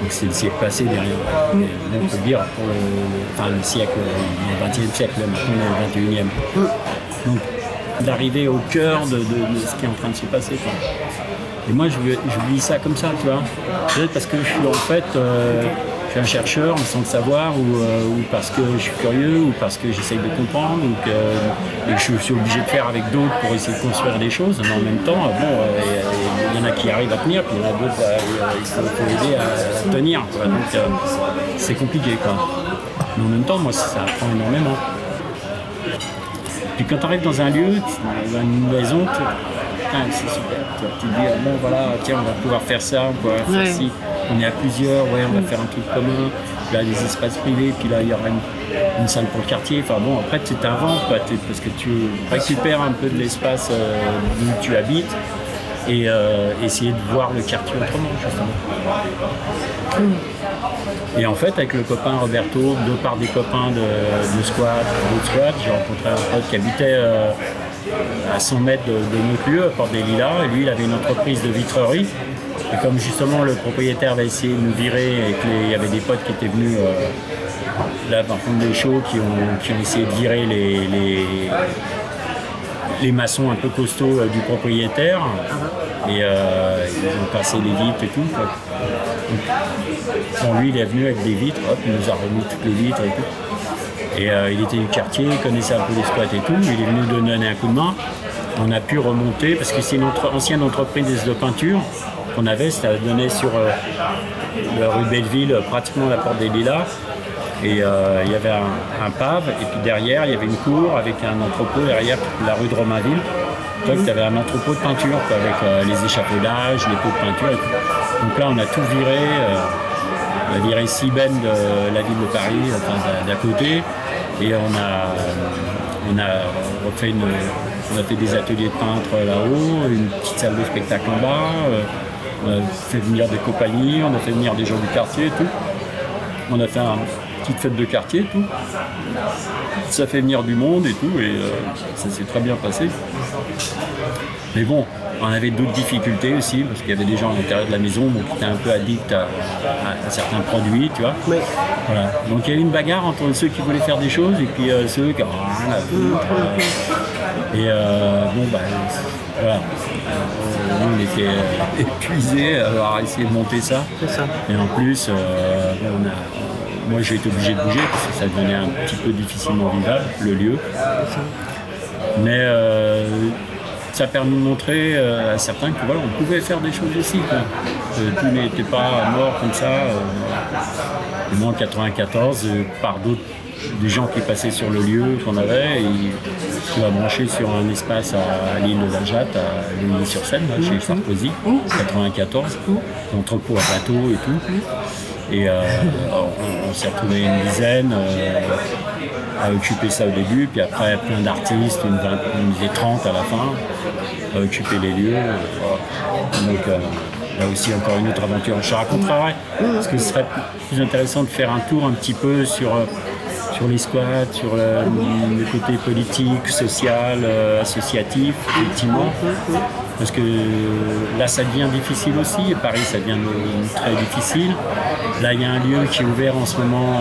Donc c'est le siècle passé derrière. on peut dire pour le, enfin, le siècle, le 20e siècle, maintenant le 21e. Donc d'arriver au cœur de, ce qui est en train de se passer. Et moi, je, je vis ça comme ça, tu vois. Peut-être parce que je suis en fait. Euh, je suis un chercheur sans le savoir, euh, ou, parce que je suis curieux, ou parce que j'essaye de comprendre, ou que, et je suis obligé de faire avec d'autres pour essayer de construire des choses. Mais en même temps, bon, euh, il y, en a qui arrivent à tenir, puis il y en a d'autres, il faut, aider à, tenir. Donc c'est compliqué. Quoi. Mais en même temps, moi, ça apprend énormément. Puis quand tu arrives dans un lieu, dans une maison, c'est super. Tu te dis, ah, bon voilà, tiens, on va pouvoir faire ça, on va faire ci on est à plusieurs, ouais, on va faire un truc commun, a des espaces privés, puis là il y aura une, salle pour le quartier. Enfin bon, après tu t'inventes, parce que tu récupères un peu de l'espace euh, où tu habites et euh, essayer de voir le quartier autrement, justement. Et en fait, avec le copain Roberto, de par des copains de, squat, d'autres squats, j'ai rencontré un pote qui habitait euh, à 100 mètres de, notre lieu, à Port des Lilas, et lui, il avait une entreprise de vitrerie. Et comme justement le propriétaire va essayer de nous virer et qu'il y avait des potes qui étaient venus euh, là par contre des shows qui ont, essayé de virer les, les, maçons un peu costauds euh, du propriétaire et euh, ils ont passé les vitres et tout. Donc, lui il est venu avec des vitres, hop, il nous a remis toutes les vitres et tout. Et il était du quartier, il connaissait un peu les squats et tout, il est venu nous donner un coup de main. On a pu remonter parce que c'est une ancienne entreprise de peinture qu'on avait, ça donnait sur euh, la rue Belleville, pratiquement la porte des Lilas. Et euh, il y avait un, pave, et puis derrière, il y avait une cour avec un entrepôt derrière la rue de Romainville. Donc, tu avais un entrepôt de peinture avec euh, les échafaudages, les pots de peinture et. Donc là, on a tout viré. on a viré Sibène de la ville de Paris, d'à côté. Et on a, on a refait on a fait des ateliers de peintre là-haut, une petite salle de spectacle en bas. On a fait venir des compagnies, on a fait venir des gens du quartier et tout. On a fait une petite fête de quartier et tout. Ça fait venir du monde et tout, et euh, ça s'est très bien passé. Mais bon, on avait d'autres difficultés aussi, parce qu'il y avait des gens à l'intérieur de la maison qui étaient un peu addicts à, certains produits, tu vois. Voilà. Donc il y a eu une bagarre entre ceux qui voulaient faire des choses et puis euh, ceux qui. et euh, bon, bah, voilà on était euh, épuisés à avoir essayé de monter ça. Et en plus, euh, moi j'ai été obligé de bouger parce que ça devenait un petit peu difficilement vivable, le lieu. Mais euh, ça a permis de montrer à certains que voilà, on pouvait faire des choses aussi. tout n'était pas mort comme ça. moi en 94, par d'autres des gens qui passaient sur le lieu qu'on avait. Et tu vas brancher sur un espace à, l'île de la Jatte, à Ligny-sur-Seine, chez Sarkozy, 94, entrepôt à bateau et tout. Et euh, on, s'est retrouvé une dizaine euh, à occuper ça au début, puis après plein d'artistes, une, une, 30 à la fin, à occuper les lieux. Donc euh, là aussi encore une autre aventure. Je raconterai parce que ce serait plus intéressant de faire un tour un petit peu sur sur les squats, sur le, le côté politique, social, euh, associatif, effectivement. Parce que là, ça devient difficile aussi. Et Paris, ça devient très difficile. Là, il y a un lieu qui est ouvert en ce moment,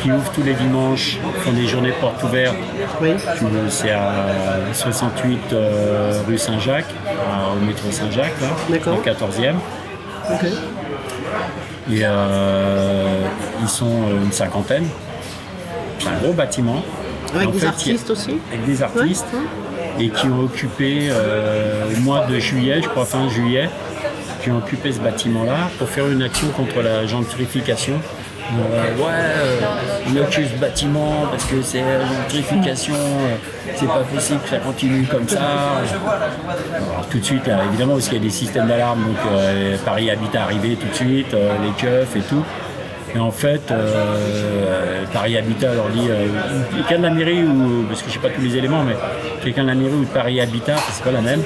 qui ouvre tous les dimanches, font des journées portes ouvertes.
Oui.
C'est à 68 euh, rue Saint-Jacques, au métro Saint-Jacques, là,
D'accord.
au 14e.
Ok.
Et euh, ils sont une cinquantaine. C'est un gros bâtiment.
Avec
En
des
fait,
artistes aussi
Avec des artistes.
Ouais,
Et qui ont occupé euh, au mois de juillet, je crois fin juillet, qui ont occupé ce bâtiment-là pour faire une action contre la gentrification. Euh, ouais, euh, on occupe ce bâtiment parce que c'est la gentrification, euh, c'est pas possible que ça continue comme ça. Alors, tout de suite, là, évidemment, parce qu'il y a des systèmes d'alarme, donc Paris Habitat arrivé tout de suite, les keufs et tout. Et en fait, euh, Paris Habitat leur dit, euh, quelqu'un de la mairie, ou, parce que je sais pas tous les éléments, mais quelqu'un de la mairie ou de Paris Habitat, c'est pas la même,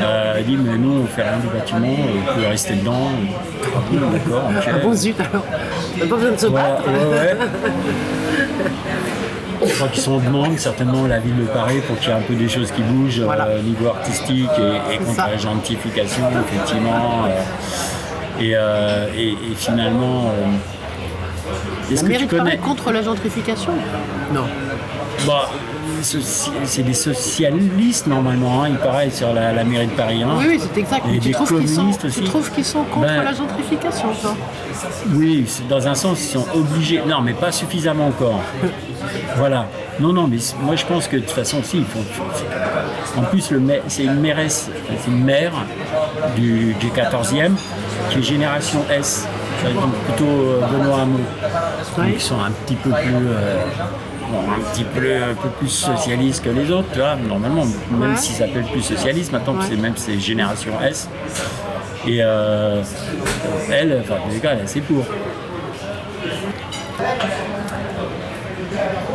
euh, dit, mais nous, on fait rien du bâtiment, vous pouvez rester dedans. Ah bon, d'accord, ok.
Ah bon zut alors On n'a pas besoin de se battre.
ouais, ouais. Je crois qu'ils sont en demande certainement la ville de Paris pour qu'il y ait un peu des choses qui bougent
Voilà.
euh, au niveau artistique et, et contre
ça.
la gentrification, effectivement. euh, et, euh, et- et finalement, est-ce
La
que
mairie
tu
de Paris
connais
contre la gentrification Non.
Bah, C'est des socialistes normalement, hein, il paraît, sur la, la mairie de Paris. hein.
Oui, oui, c'est exact.
Et
Mais tu
des
trouves qu'ils sont, tu trouves qu'ils sont contre
Ben-
la gentrification, toi
Oui, dans un sens, ils sont obligés. Non, mais pas suffisamment encore. Voilà. Non, non, mais moi je pense que de toute façon, si, il faut. En plus, c'est une mairesse, c'est une maire du, du 14e qui est génération S. Donc plutôt euh, Benoît Hamon. Donc, ils sont un petit peu plus. euh, bon, un petit peu, un peu plus socialistes que les autres, tu vois, normalement, même s'ils s'appellent plus socialistes, maintenant
Ouais.
c'est même c'est génération S. Et euh, elle, enfin, en tout cas, elle est assez pour.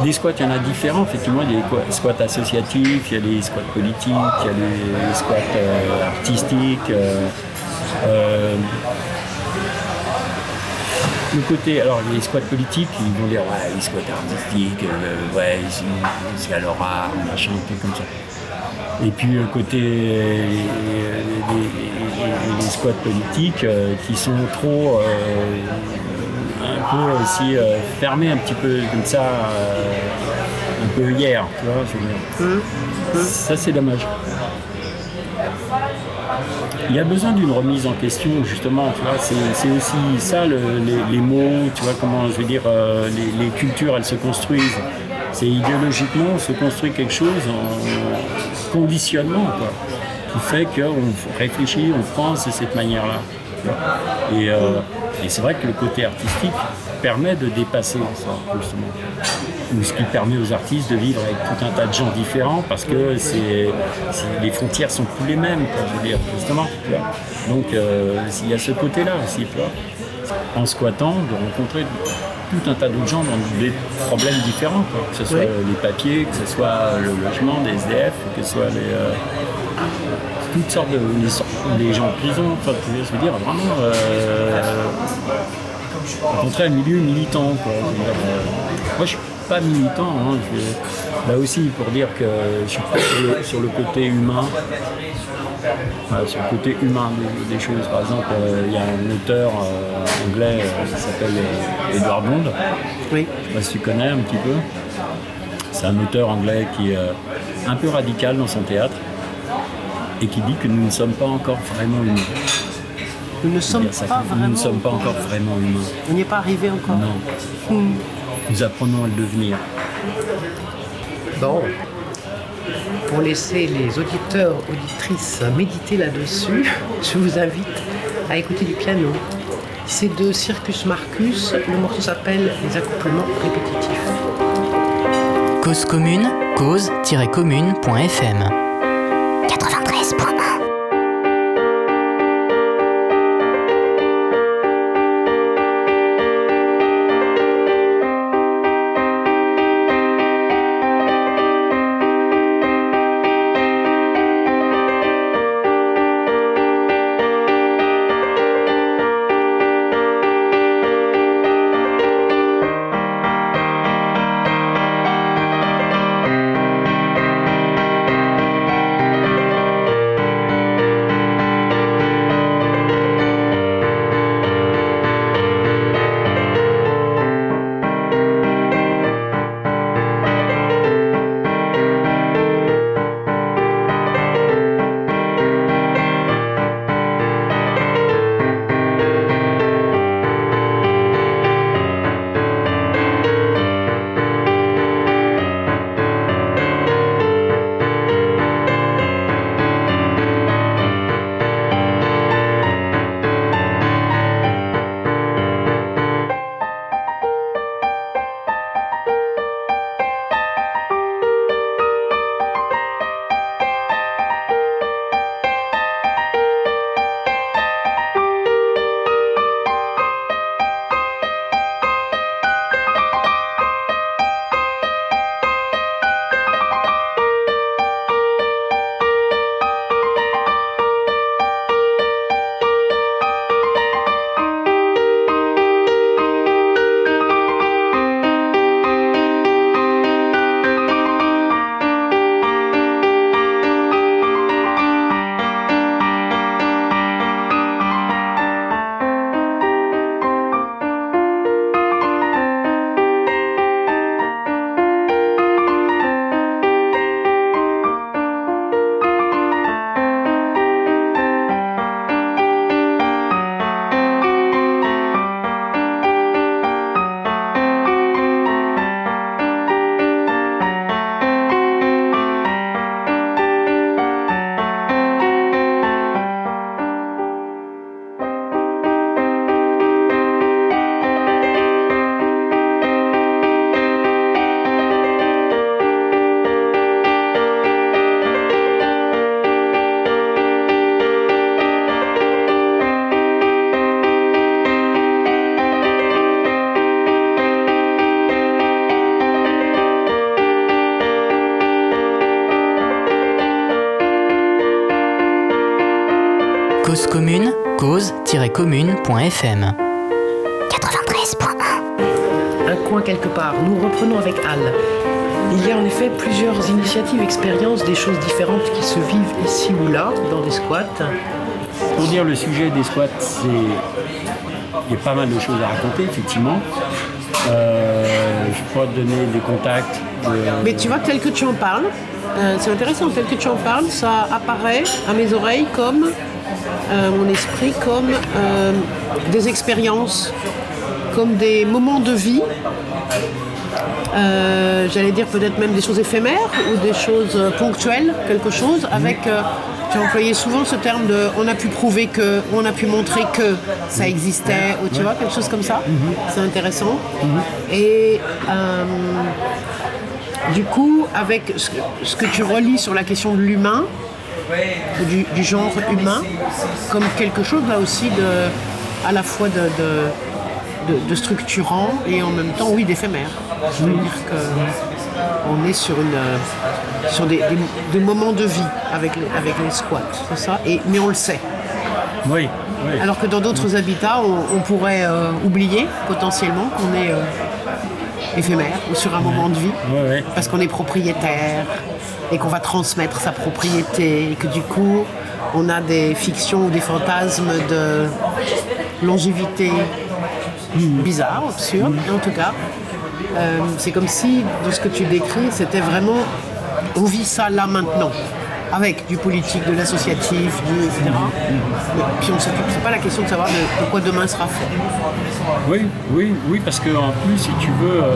Des squats, il y en a différents, effectivement. Il y a des squats associatifs, il y a les squats politiques, il y a les squats euh, artistiques. euh, le côté, alors les squats politiques, ils vont dire ouais, les squats artistiques, euh, ouais, ils sont- c'est à leur art, machin, un peu comme ça. Et puis le côté les, les- les- squats politiques euh, qui sont trop euh, un peu aussi euh, fermés un petit peu comme ça, euh, un peu hier, tu vois. je veux dire. Ça c'est dommage. Il y a besoin d'une remise en question, justement, tu vois, c'est aussi ça, le- les, mots, tu vois, comment, je veux dire, euh, les, cultures, elles se construisent. C'est idéologiquement, on se construit quelque chose en conditionnement, quoi, qui fait qu'on réfléchit, on pense de cette manière-là. euh, et c'est vrai que le côté artistique permet de dépasser ça, justement ou ce qui permet aux artistes de vivre avec tout un tas de gens différents parce que c'est, les frontières sont plus les mêmes, quoi, je veux dire, justement. Donc euh, il y a ce côté-là aussi. En squattant, de rencontrer tout un tas d'autres gens dans des problèmes différents, quoi. que ce soit
Oui.
les papiers, que ce soit le logement des SDF, que ce soit les, euh, toutes sortes de les, sortes- les gens en prison, enfin, vois, je veux dire, vraiment euh, rencontrer un milieu militant. Quoi. Dire, euh, moi, je suis pas militant. hein, je- là aussi, pour dire que je suis pas sur le, sur le côté humain. Voilà, sur le côté humain des, des choses. Par exemple, euh, il y a un auteur euh, anglais euh, qui s'appelle euh, Edward Bond.
Oui.
Je sais pas si tu connais un petit peu. C'est un auteur anglais qui est euh, un peu radical dans son théâtre et qui dit que nous ne sommes pas encore vraiment humains.
Nous ne sommes
ça,
pas
nous
vraiment.
ne sommes pas encore vraiment humains.
On n'y est pas arrivé encore.
Non. Nous apprenons à le devenir.
Bon. Pour laisser les auditeurs, auditrices méditer là-dessus, je vous invite à écouter du piano. C'est de Circus Marcus. Le morceau s'appelle Les accouplements répétitifs.
Cause commune, cause-commune.fm
Avec Al. Il y a en effet plusieurs initiatives, expériences, des choses différentes qui se vivent ici ou là, dans des squats.
Pour dire le sujet des squats, c'est il y a pas mal de choses à raconter, effectivement. Euh, je pourrais te donner des contacts. de-
Mais tu vois, tel que tu en parles, euh, c'est intéressant, tel que tu en parles, ça apparaît à mes oreilles comme, euh, mon esprit, comme euh, des expériences, comme des moments de vie. Euh, J'allais dire peut-être même des choses éphémères ou des choses euh, ponctuelles, quelque chose, avec, euh, tu as employé souvent ce terme de on a pu prouver que, on a pu montrer que ça existait, ou tu vois, quelque chose comme ça. C'est intéressant. Et euh, du coup, avec ce que, ce que tu relis sur la question de l'humain, du, du genre humain, comme quelque chose là aussi de, à la fois de, de, de- de structurant et en même temps, oui, d'éphémère. Je veux dire que on est sur, une, euh, sur des, des- des moments de vie avec les, avec les squats, c'est ça? Et, Mais on le sait.
Oui, oui.
Alors que dans d'autres habitats, on, on pourrait euh, oublier potentiellement qu'on est euh, éphémère ou sur un moment de vie parce qu'on est propriétaire et qu'on va transmettre sa propriété et que du coup on a des fictions ou des fantasmes de longévité bizarres, absurdes, en tout cas. euh, c'est comme si, dans ce que tu décris, c'était vraiment on vit ça là maintenant, avec du politique, de l'associatif, du etc. Puis on s'occupe, c'est pas la question de savoir de, de quoi demain sera fait.
Oui, oui, oui, parce qu'en plus, si tu veux, euh,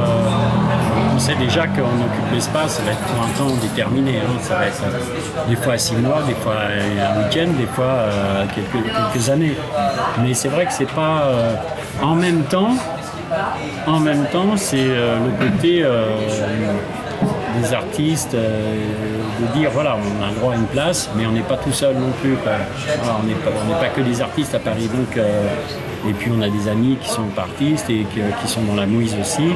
on sait déjà qu'on occupe l'espace, ça va être pour un temps déterminé. hein. Ça va être euh, des fois six mois, des fois un week-end, des fois euh, quelques, années. Mais c'est vrai que c'est pas euh, en même temps. En même temps, c'est euh, le côté euh, des artistes euh, de dire voilà, on a le droit à une place, mais on n'est pas tout seul non plus. on n'est pas, que des artistes à Paris. Donc, euh, et puis on a des amis qui sont artistes et qui sont dans la mouise aussi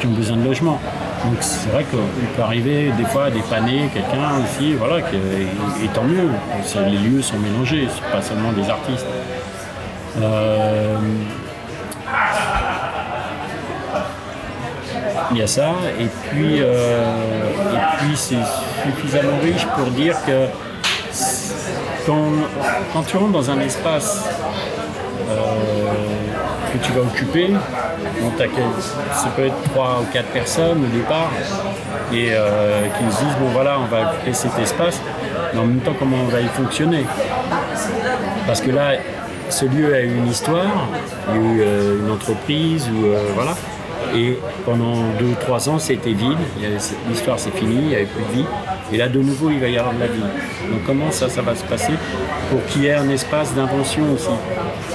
qui ont besoin de logement. Donc c'est vrai qu'on peut arriver des fois à dépanner quelqu'un aussi, voilà, et, tant mieux. Les lieux sont mélangés, c'est pas seulement des artistes. Euh, il y a ça, et puis, euh, puis c'est suffisamment riche pour dire que quand, quand tu rentres dans un espace euh, que tu vas occuper, quel- ça peut être trois ou quatre personnes au départ, et euh, qui se disent bon voilà, on va occuper cet espace, mais en même temps comment on va y fonctionner? Parce que là, ce lieu a eu une histoire, il y a eu euh, une entreprise, ou euh, voilà. Et pendant deux ou trois ans, c'était vide. L'histoire s'est finie, il n'y avait plus de vie. Et là, de nouveau, il va y avoir de la vie. Donc, comment ça, ça va se passer pour qu'il y ait un espace d'invention aussi?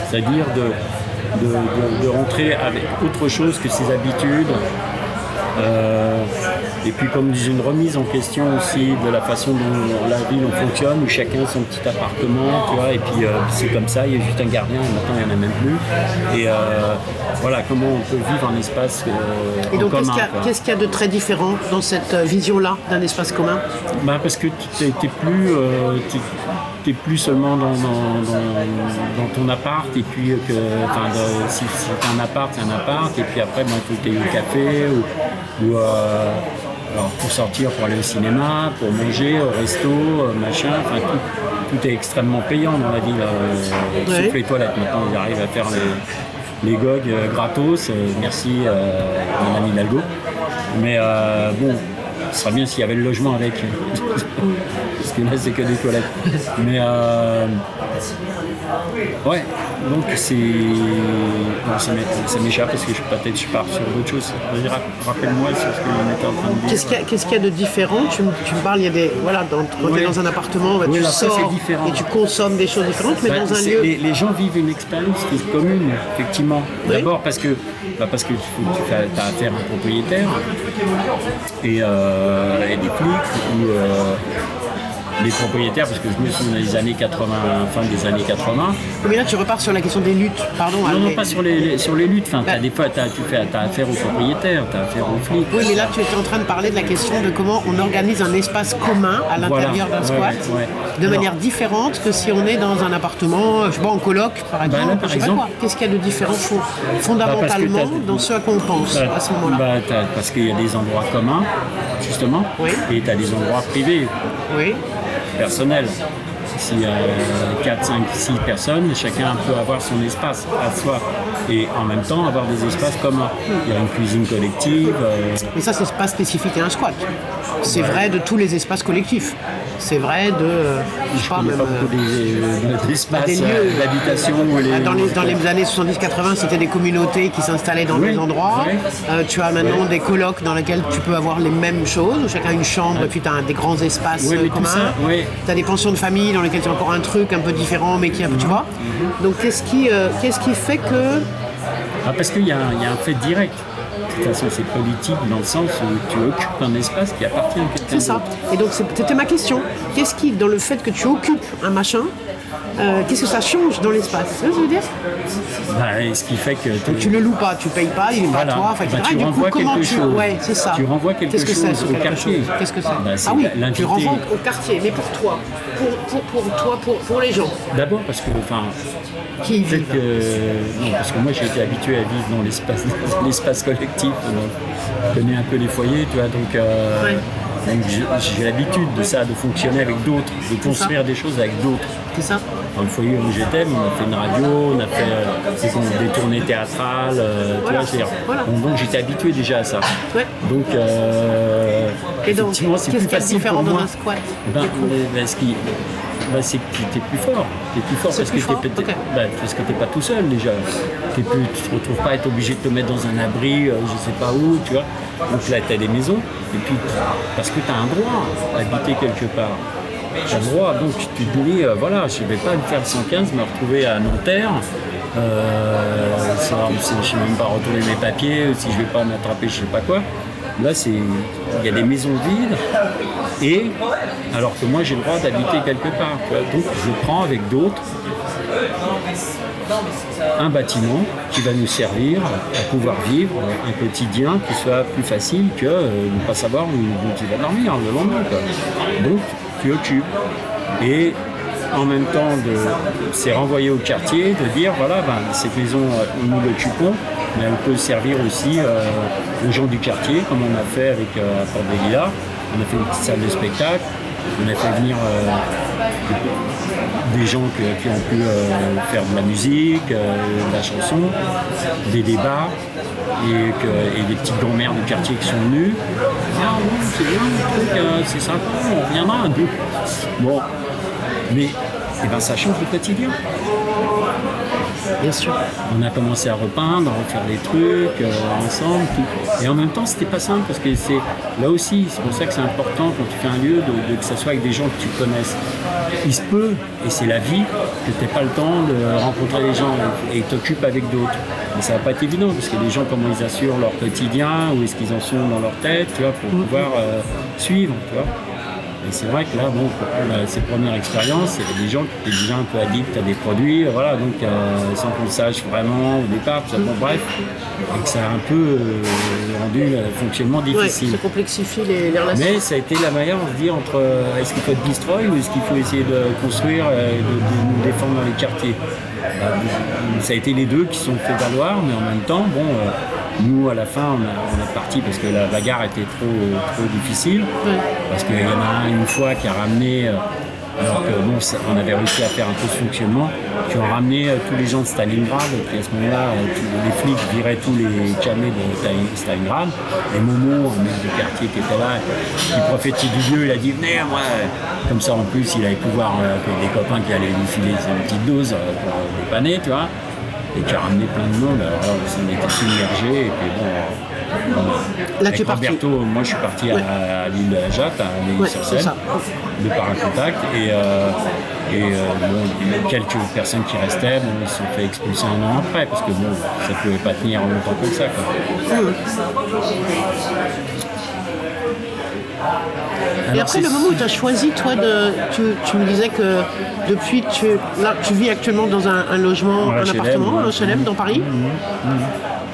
C'est-à-dire de, de, de- de rentrer avec autre chose que ses habitudes. Euh, et puis comme une remise en question aussi de la façon dont la ville on fonctionne, où chacun son petit appartement, tu vois, et puis euh, c'est comme ça, il y a juste un gardien, et maintenant il n'y en a même plus. Et euh, voilà, comment on peut vivre un espace
Et donc, qu'est-ce
commun.
qu'il y, a-
quoi.
qu'est-ce qu'il y a de très différent dans cette vision-là d'un espace commun?
Bah, parce que tu n'es plus, t'es- plus seulement dans, dans- dans- dans ton appart et puis que de- si, si t'as un appart, c'est un appart et puis après ben, faut que au café ou, ou, euh, alors, pour sortir, pour aller au cinéma, pour manger, au resto, euh, machin, enfin tout, tout est extrêmement payant dans la ville. euh,
Ouais.
Sauf les toilettes, maintenant ils arrivent à faire les, les gogues euh, gratos, merci euh, Madame Hidalgo. Mais bon, ce serait bien s'il y avait le logement avec. Parce que là, c'est que des toilettes. Mais euh, ouais, donc c'est. Ça m'é- ça m'échappe parce que je peut-être je pars sur d'autres choses. Rappelle-moi sur ce que on était en train de dire.
Qu'est-ce qu'il y, a- y de différent? Tu, me- tu me parles, il y a des. Voilà, dans, quand tu
Oui.
es dans un appartement, bah,
Oui,
tu sors et tu consommes des choses différentes, mais
Bah,
dans un lieu.
les, les gens vivent une expérience qui est commune, effectivement.
Oui.
D'abord parce que, bah, parce que tu as affaire à un propriétaire et, euh, et des flics ou euh, les propriétaires, parce que je me souviens des années 80, fin des années 80.
Mais là, tu repars sur la question des luttes, pardon.
Non, non,
mais-
pas sur les, les- sur les luttes. Enfin, des fois, tu fais, as affaire aux propriétaires, tu as affaire aux flics.
Oui, mais là, tu étais en train de parler de la question de comment on organise un espace commun à l'intérieur
Voilà.
d'un squat.
ouais, ouais.
De
Alors-
manière différente que si on est dans un appartement, je sais pas, en coloc par exemple.
là, par
je sais pas
exemple-.
Qu'est-ce qu'il y a de différent
Bah,
fondamentalement dans ce à quoi on pense
Bah,
à ce moment-là?
Bah, parce qu'il y a des endroits communs, justement,
Oui.
et tu as des endroits privés,
Oui,
personnels. S'il y a 4, 5, 6 personnes, chacun peut avoir son espace à soi. Et en même temps, avoir des espaces communs. Il y a une cuisine collective. euh,
mais ça, c'est pas spécifique à un squat. C'est vrai de tous les espaces collectifs. C'est vrai de, euh, je pas, même.
pas beaucoup
euh,
des-
des lieux.
euh, d'habitation.
Dans les, dans les années 70-80, c'était des communautés qui s'installaient dans
Oui,
des endroits. Euh, tu as maintenant des colocs dans lesquels tu peux avoir les mêmes choses, où chacun a une chambre et puis tu as des grands espaces euh, communs. Tu as des pensions de famille dans lesquelles tu as encore un truc un peu différent, mais qui, tu vois.
Mhm.
Donc qu'est-ce qui, euh, qu'est-ce qui fait que.
Ah, parce qu'il y a un fait direct. De toute façon, c'est politique dans le sens où tu occupes un espace qui appartient à quelqu'un
C'est ça. Et donc c'était ma question. Qu'est-ce qui, dans le fait que tu occupes un machin, euh, qu'est-ce que ça change dans l'espace que je veux dire?
Bah, ce qui fait que
Donc tu le loues pas, tu payes pas, il est pas
Voilà.
à toi, enfin,
Bah, tu
du coup,
renvoies quelque
tu.
chose.
Ouais, c'est ça.
Tu renvoies quelque
Qu'est-ce que
chose au
quelque
quartier.
Qu'est-ce que c'est?
Bah,
Ah oui, tu renvoies au quartier, mais pour toi, pour, pour, pour toi, pour, pour les gens
D'abord parce que, enfin,
qui
que. Non, parce que moi j'ai été habitué à vivre dans l'espace, dans l'espace collectif. donc, je connais un peu les foyers, tu vois, donc. euh,
Ouais.
Donc j'ai l'habitude de ça, de fonctionner avec d'autres, de construire des choses avec d'autres.
C'est ça
Dans le foyer où j'étais, on a fait une radio, on a fait euh, des, tournées théâtrales, euh, tu
Voilà.
vois, veux dire.
Voilà.
Donc, j'étais habitué déjà à ça.
Ouais.
Donc, euh,
Et donc,
effectivement, c'est
qu'est-ce
plus facile
différent
pour
dans
moi.
un squat
Ben, ben, ce qui- ben, c'est que tu es plus fort. Tu es plus fort parce que
plus
tu
fort, ok.
n'es pas tout seul déjà. Plus, tu te retrouves pas à être obligé de te mettre dans un abri, euh, je sais pas où, tu vois. Donc là, tu as des maisons. Et puis, parce que tu as un droit d'habiter quelque part. Tu as droit. Donc tu te dis, euh, voilà, je vais pas me faire le 115, me retrouver à Nanterre. Euh, si je ne sais même pas retourner mes papiers, si je vais pas m'attraper, je sais pas quoi. Là, il y a des maisons vides et alors que moi j'ai le droit d'habiter quelque part. Donc je prends avec d'autres un bâtiment qui va nous servir à pouvoir vivre un quotidien qui soit plus facile que euh, ne pas savoir où, tu vas dormir le lendemain. Donc tu occupes. Et en même temps, de, c'est renvoyé au quartier de dire voilà, ben, cette maison, euh, nous l'occupons, mais elle peut servir aussi euh, aux gens du quartier, comme on a fait avec euh, à Lilas. On a fait une petite salle de spectacle, on a fait venir des gens qui ont pu euh, faire de la musique, euh, de la chanson, des débats, et, des petites grand-mères du quartier qui sont venues. Ah c'est bien, c'est sympa, on reviendra. nous. Bon, mais eh ben, ça change le quotidien.
Bien sûr.
On a commencé à repeindre, à refaire des trucs euh, ensemble. tout. Et en même temps, c'était pas simple parce que c'est là aussi, c'est pour ça que c'est important quand tu fais un lieu de, de- que ça soit avec des gens que tu connaisses. Il se peut, et c'est la vie, que tu n'aies pas le temps de rencontrer les gens et t'occupes avec d'autres. Mais ça va pas être évident parce que les gens, comment ils assurent leur quotidien, où est-ce qu'ils en sont dans leur tête, tu vois, pour pouvoir euh, suivre, tu vois. Et c'est vrai que là, bon, pour la- ces premières expériences, il y avait des gens qui étaient déjà un peu addicts à des produits, voilà, donc euh, sans qu'on le sache vraiment au départ, tout ça, bon, bref, et que ça a un peu euh, rendu le fonctionnement
Ouais,
difficile.
ça complexifie les, les relations.
Mais ça a été la manière de se dire entre euh, est-ce qu'il faut être destroy ou est-ce qu'il faut essayer de construire euh, et de, de nous défendre dans les quartiers? Bah, ça a été les deux qui sont fait valoir, mais en même temps, bon, euh, nous à la fin on a, on parti parce que la bagarre était trop, trop difficile. Parce qu'il y en a un une fois qui a ramené, euh, alors que bon, ça- on avait réussi à faire un peu ce fonctionnement, qui ont ramené euh, tous les gens de Stalingrad, et puis à ce moment-là, euh, les flics viraient tous les camés de Stal- Stalingrad, et Momo, un mec du quartier qui était là, qui prophétisait du lieu, il a dit venez, moi, comme ça en plus il allait pouvoir, euh, avec des copains qui allaient lui filer une petite dose pour dépanner, tu vois, et qui a ramené plein de monde, alors là, on était submergés, et puis bon.
Là,
avec
tu es parti.
Roberto, moi je suis parti à, à l'île Jacques, à l'île
Ouais,
sur Seine, de par un contact. Et, euh, et euh, bon, quelques personnes qui restaient, bon, ils se sont fait expulser un an après, parce que bon, ça pouvait pas tenir longtemps comme ça. Quoi.
Et
Alors,
après, le moment où tu as choisi, toi, de, tu, tu me disais que depuis, tu, là, tu vis actuellement dans un, un logement,
En
un
HLM,
appartement,
ouais.
un HLM dans Paris.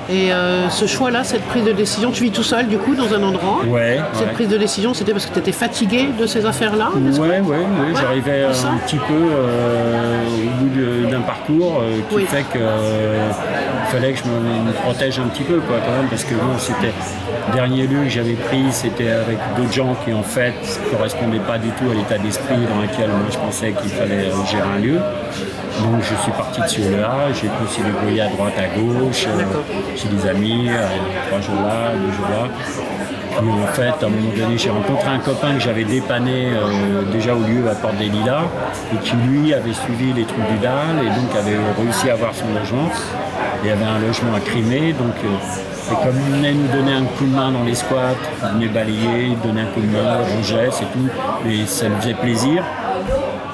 Et euh, ce choix-là, cette prise de décision, tu vis tout seul du coup dans un endroit
Ouais,
Cette
ouais.
prise de décision, c'était parce que tu étais fatigué de ces affaires-là
Ouais, ouais, ouais, j'arrivais
ça
un petit peu euh, au bout d'un parcours euh, qui
Oui.
fait que euh, fallait que je me, me protège un petit peu quoi quand même parce que bon c'était le dernier lieu que j'avais pris c'était avec d'autres gens qui en fait ne correspondaient pas du tout à l'état d'esprit dans lequel moi je pensais qu'il fallait gérer un lieu. Donc je suis parti de celui-là, j'ai pu aussi débrouiller à droite, à gauche, euh, chez des amis, euh, trois jours là, deux jours là. Puis en fait, à un moment donné, j'ai rencontré un copain que j'avais dépanné euh, déjà au lieu à Porte des Lilas et qui lui avait suivi les trucs du DAL et donc avait réussi à avoir son logement. Il y avait un logement à Crimée, donc euh, comme il venait nous donner un coup de main dans les squats, il venait balayer, donner un coup de main, rangeait, c'est tout, et ça lui faisait plaisir.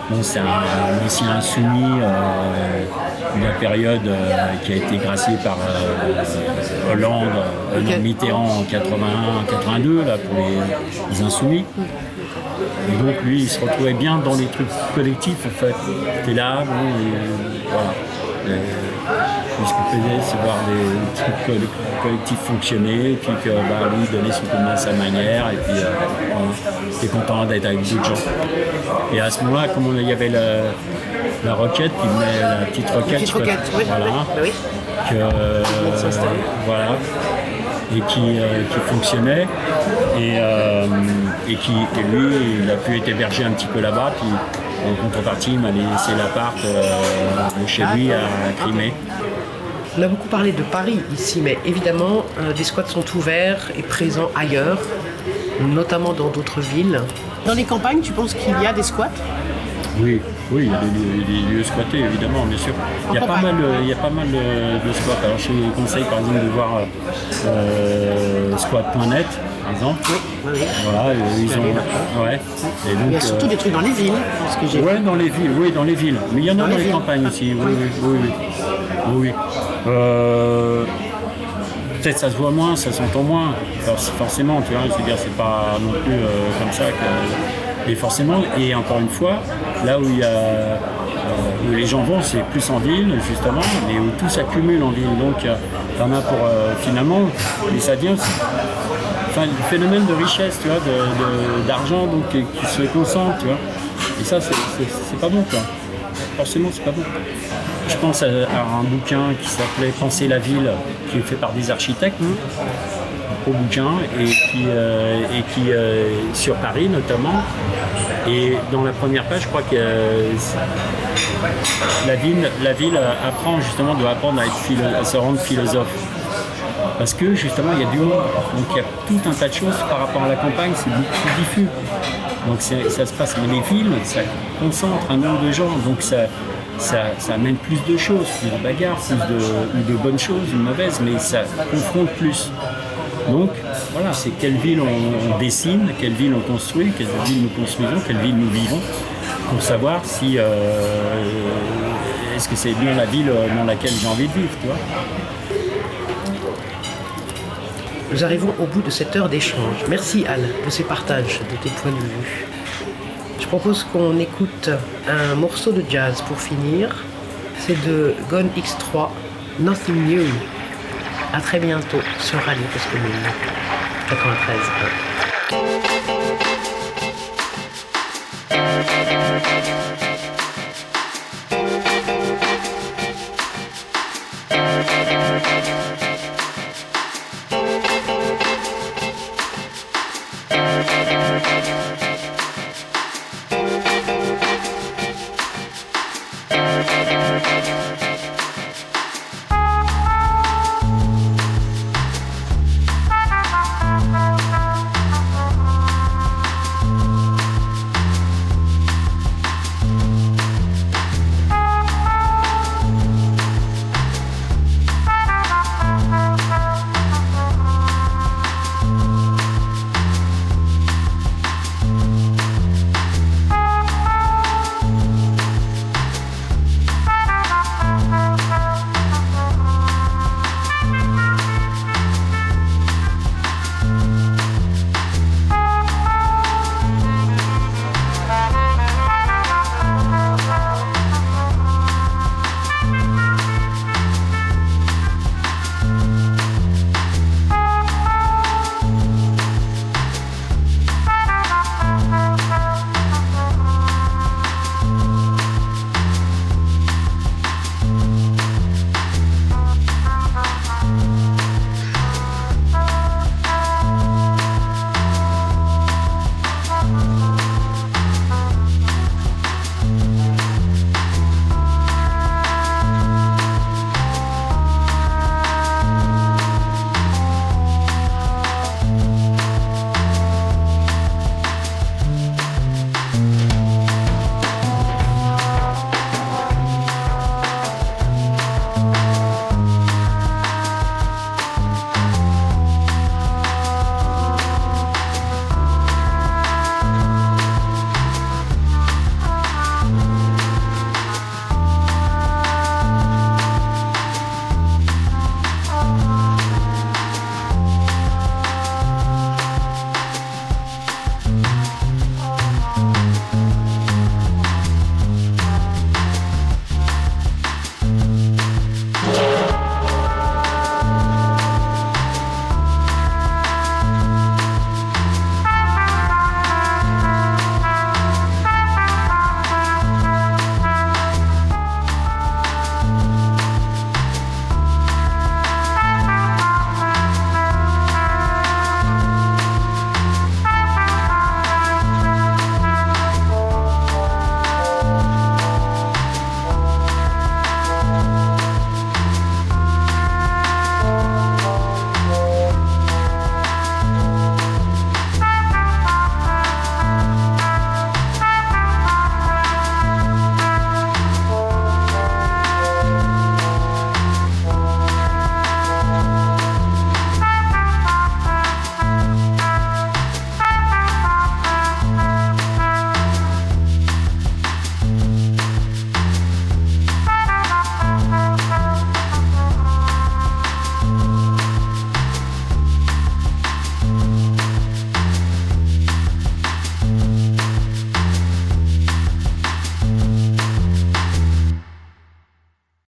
Bon, c'est un, ancien insoumis euh, de la période euh, qui a été gracié par euh, Hollande, euh,
Ok.
Mitterrand en 81-82 là, pour les, les insoumis. Et donc lui, il se retrouvait bien dans les trucs collectifs en fait. Était là, bon, et, voilà. Lui, ce qu'il faisait, c'est voir les trucs coll- collectifs fonctionner, et puis que bah, lui donnait son coup de main à sa manière, et puis euh, il était content d'être avec d'autres gens. Et à ce moment-là, comme on- il y avait le- la roquette, il met la petite roquette,
Petite
je
oui,
voilà,
oui, oui.
que, euh, voilà, et qui, euh, qui fonctionnait, et, euh, et qui, et lui, il a pu être hébergé un petit peu là-bas, puis en contrepartie, il m'a laissé l'appart euh, chez lui à Crimée.
On a beaucoup parlé de Paris ici, mais évidemment, euh, des squats sont ouverts et présents ailleurs, notamment dans d'autres villes. Dans les campagnes, tu penses qu'il y a des squats?
Oui, oui, il y a des lieux, des lieux squattés, évidemment, bien sûr. Il y a pas mal, euh, il y a pas mal de, de squats. Alors, je vous conseille, par exemple, de voir euh, squat.net, par exemple.
Oui.
Voilà, ils ont. Ouais. Et donc,
Il y a surtout des trucs dans les villes, parce que
Ouais, dans les villes, oui, dans les villes. Mais il y en a dans,
les
campagnes aussi, oui, oui, oui. oui. Euh, Peut-être ça se voit moins, ça s'entend moins, Forc- forcément, tu vois, je veux dire, c'est pas non plus euh, comme ça que. Et forcément, et encore une fois, là où il y a. euh, où les gens vont, c'est plus en ville, justement, mais où tout s'accumule en ville. Donc, il y en a pour. euh, finalement, ça aussi enfin, le phénomène de richesse, tu vois, d'argent donc qui, se concentre, tu vois. Et ça, c'est- pas bon, quoi. Forcément, c'est pas bon. Je pense à, à un bouquin qui s'appelait Penser la ville, qui est fait par des architectes, un beau bouquin, et qui, euh, et qui euh, sur Paris notamment. Et dans la première page, je crois que euh, la ville, la ville apprend justement doit apprendre à, être à se rendre philosophe. Parce que justement, il y a du monde. Donc il y a tout un tas de choses par rapport à la campagne, c'est beaucoup diffus. Donc ça se passe. Mais les villes, ça concentre un nombre de gens. Donc ça, ça, ça amène plus de choses, plus de bagarres, plus de, bonnes choses, de mauvaises, mais ça confronte plus. Donc voilà, c'est quelle ville on, dessine, quelle ville on construit, quelle ville nous construisons, quelle ville nous vivons, pour savoir si euh, est-ce que c'est bien la ville dans laquelle j'ai envie de vivre, tu vois.
Nous arrivons au bout de cette heure d'échange. Merci Al de ces partages de tes points de vue. Je propose qu'on écoute un morceau de jazz pour finir. C'est de Gone X3, Nothing New. À très bientôt sur Radio Cause Commune 93.
Thank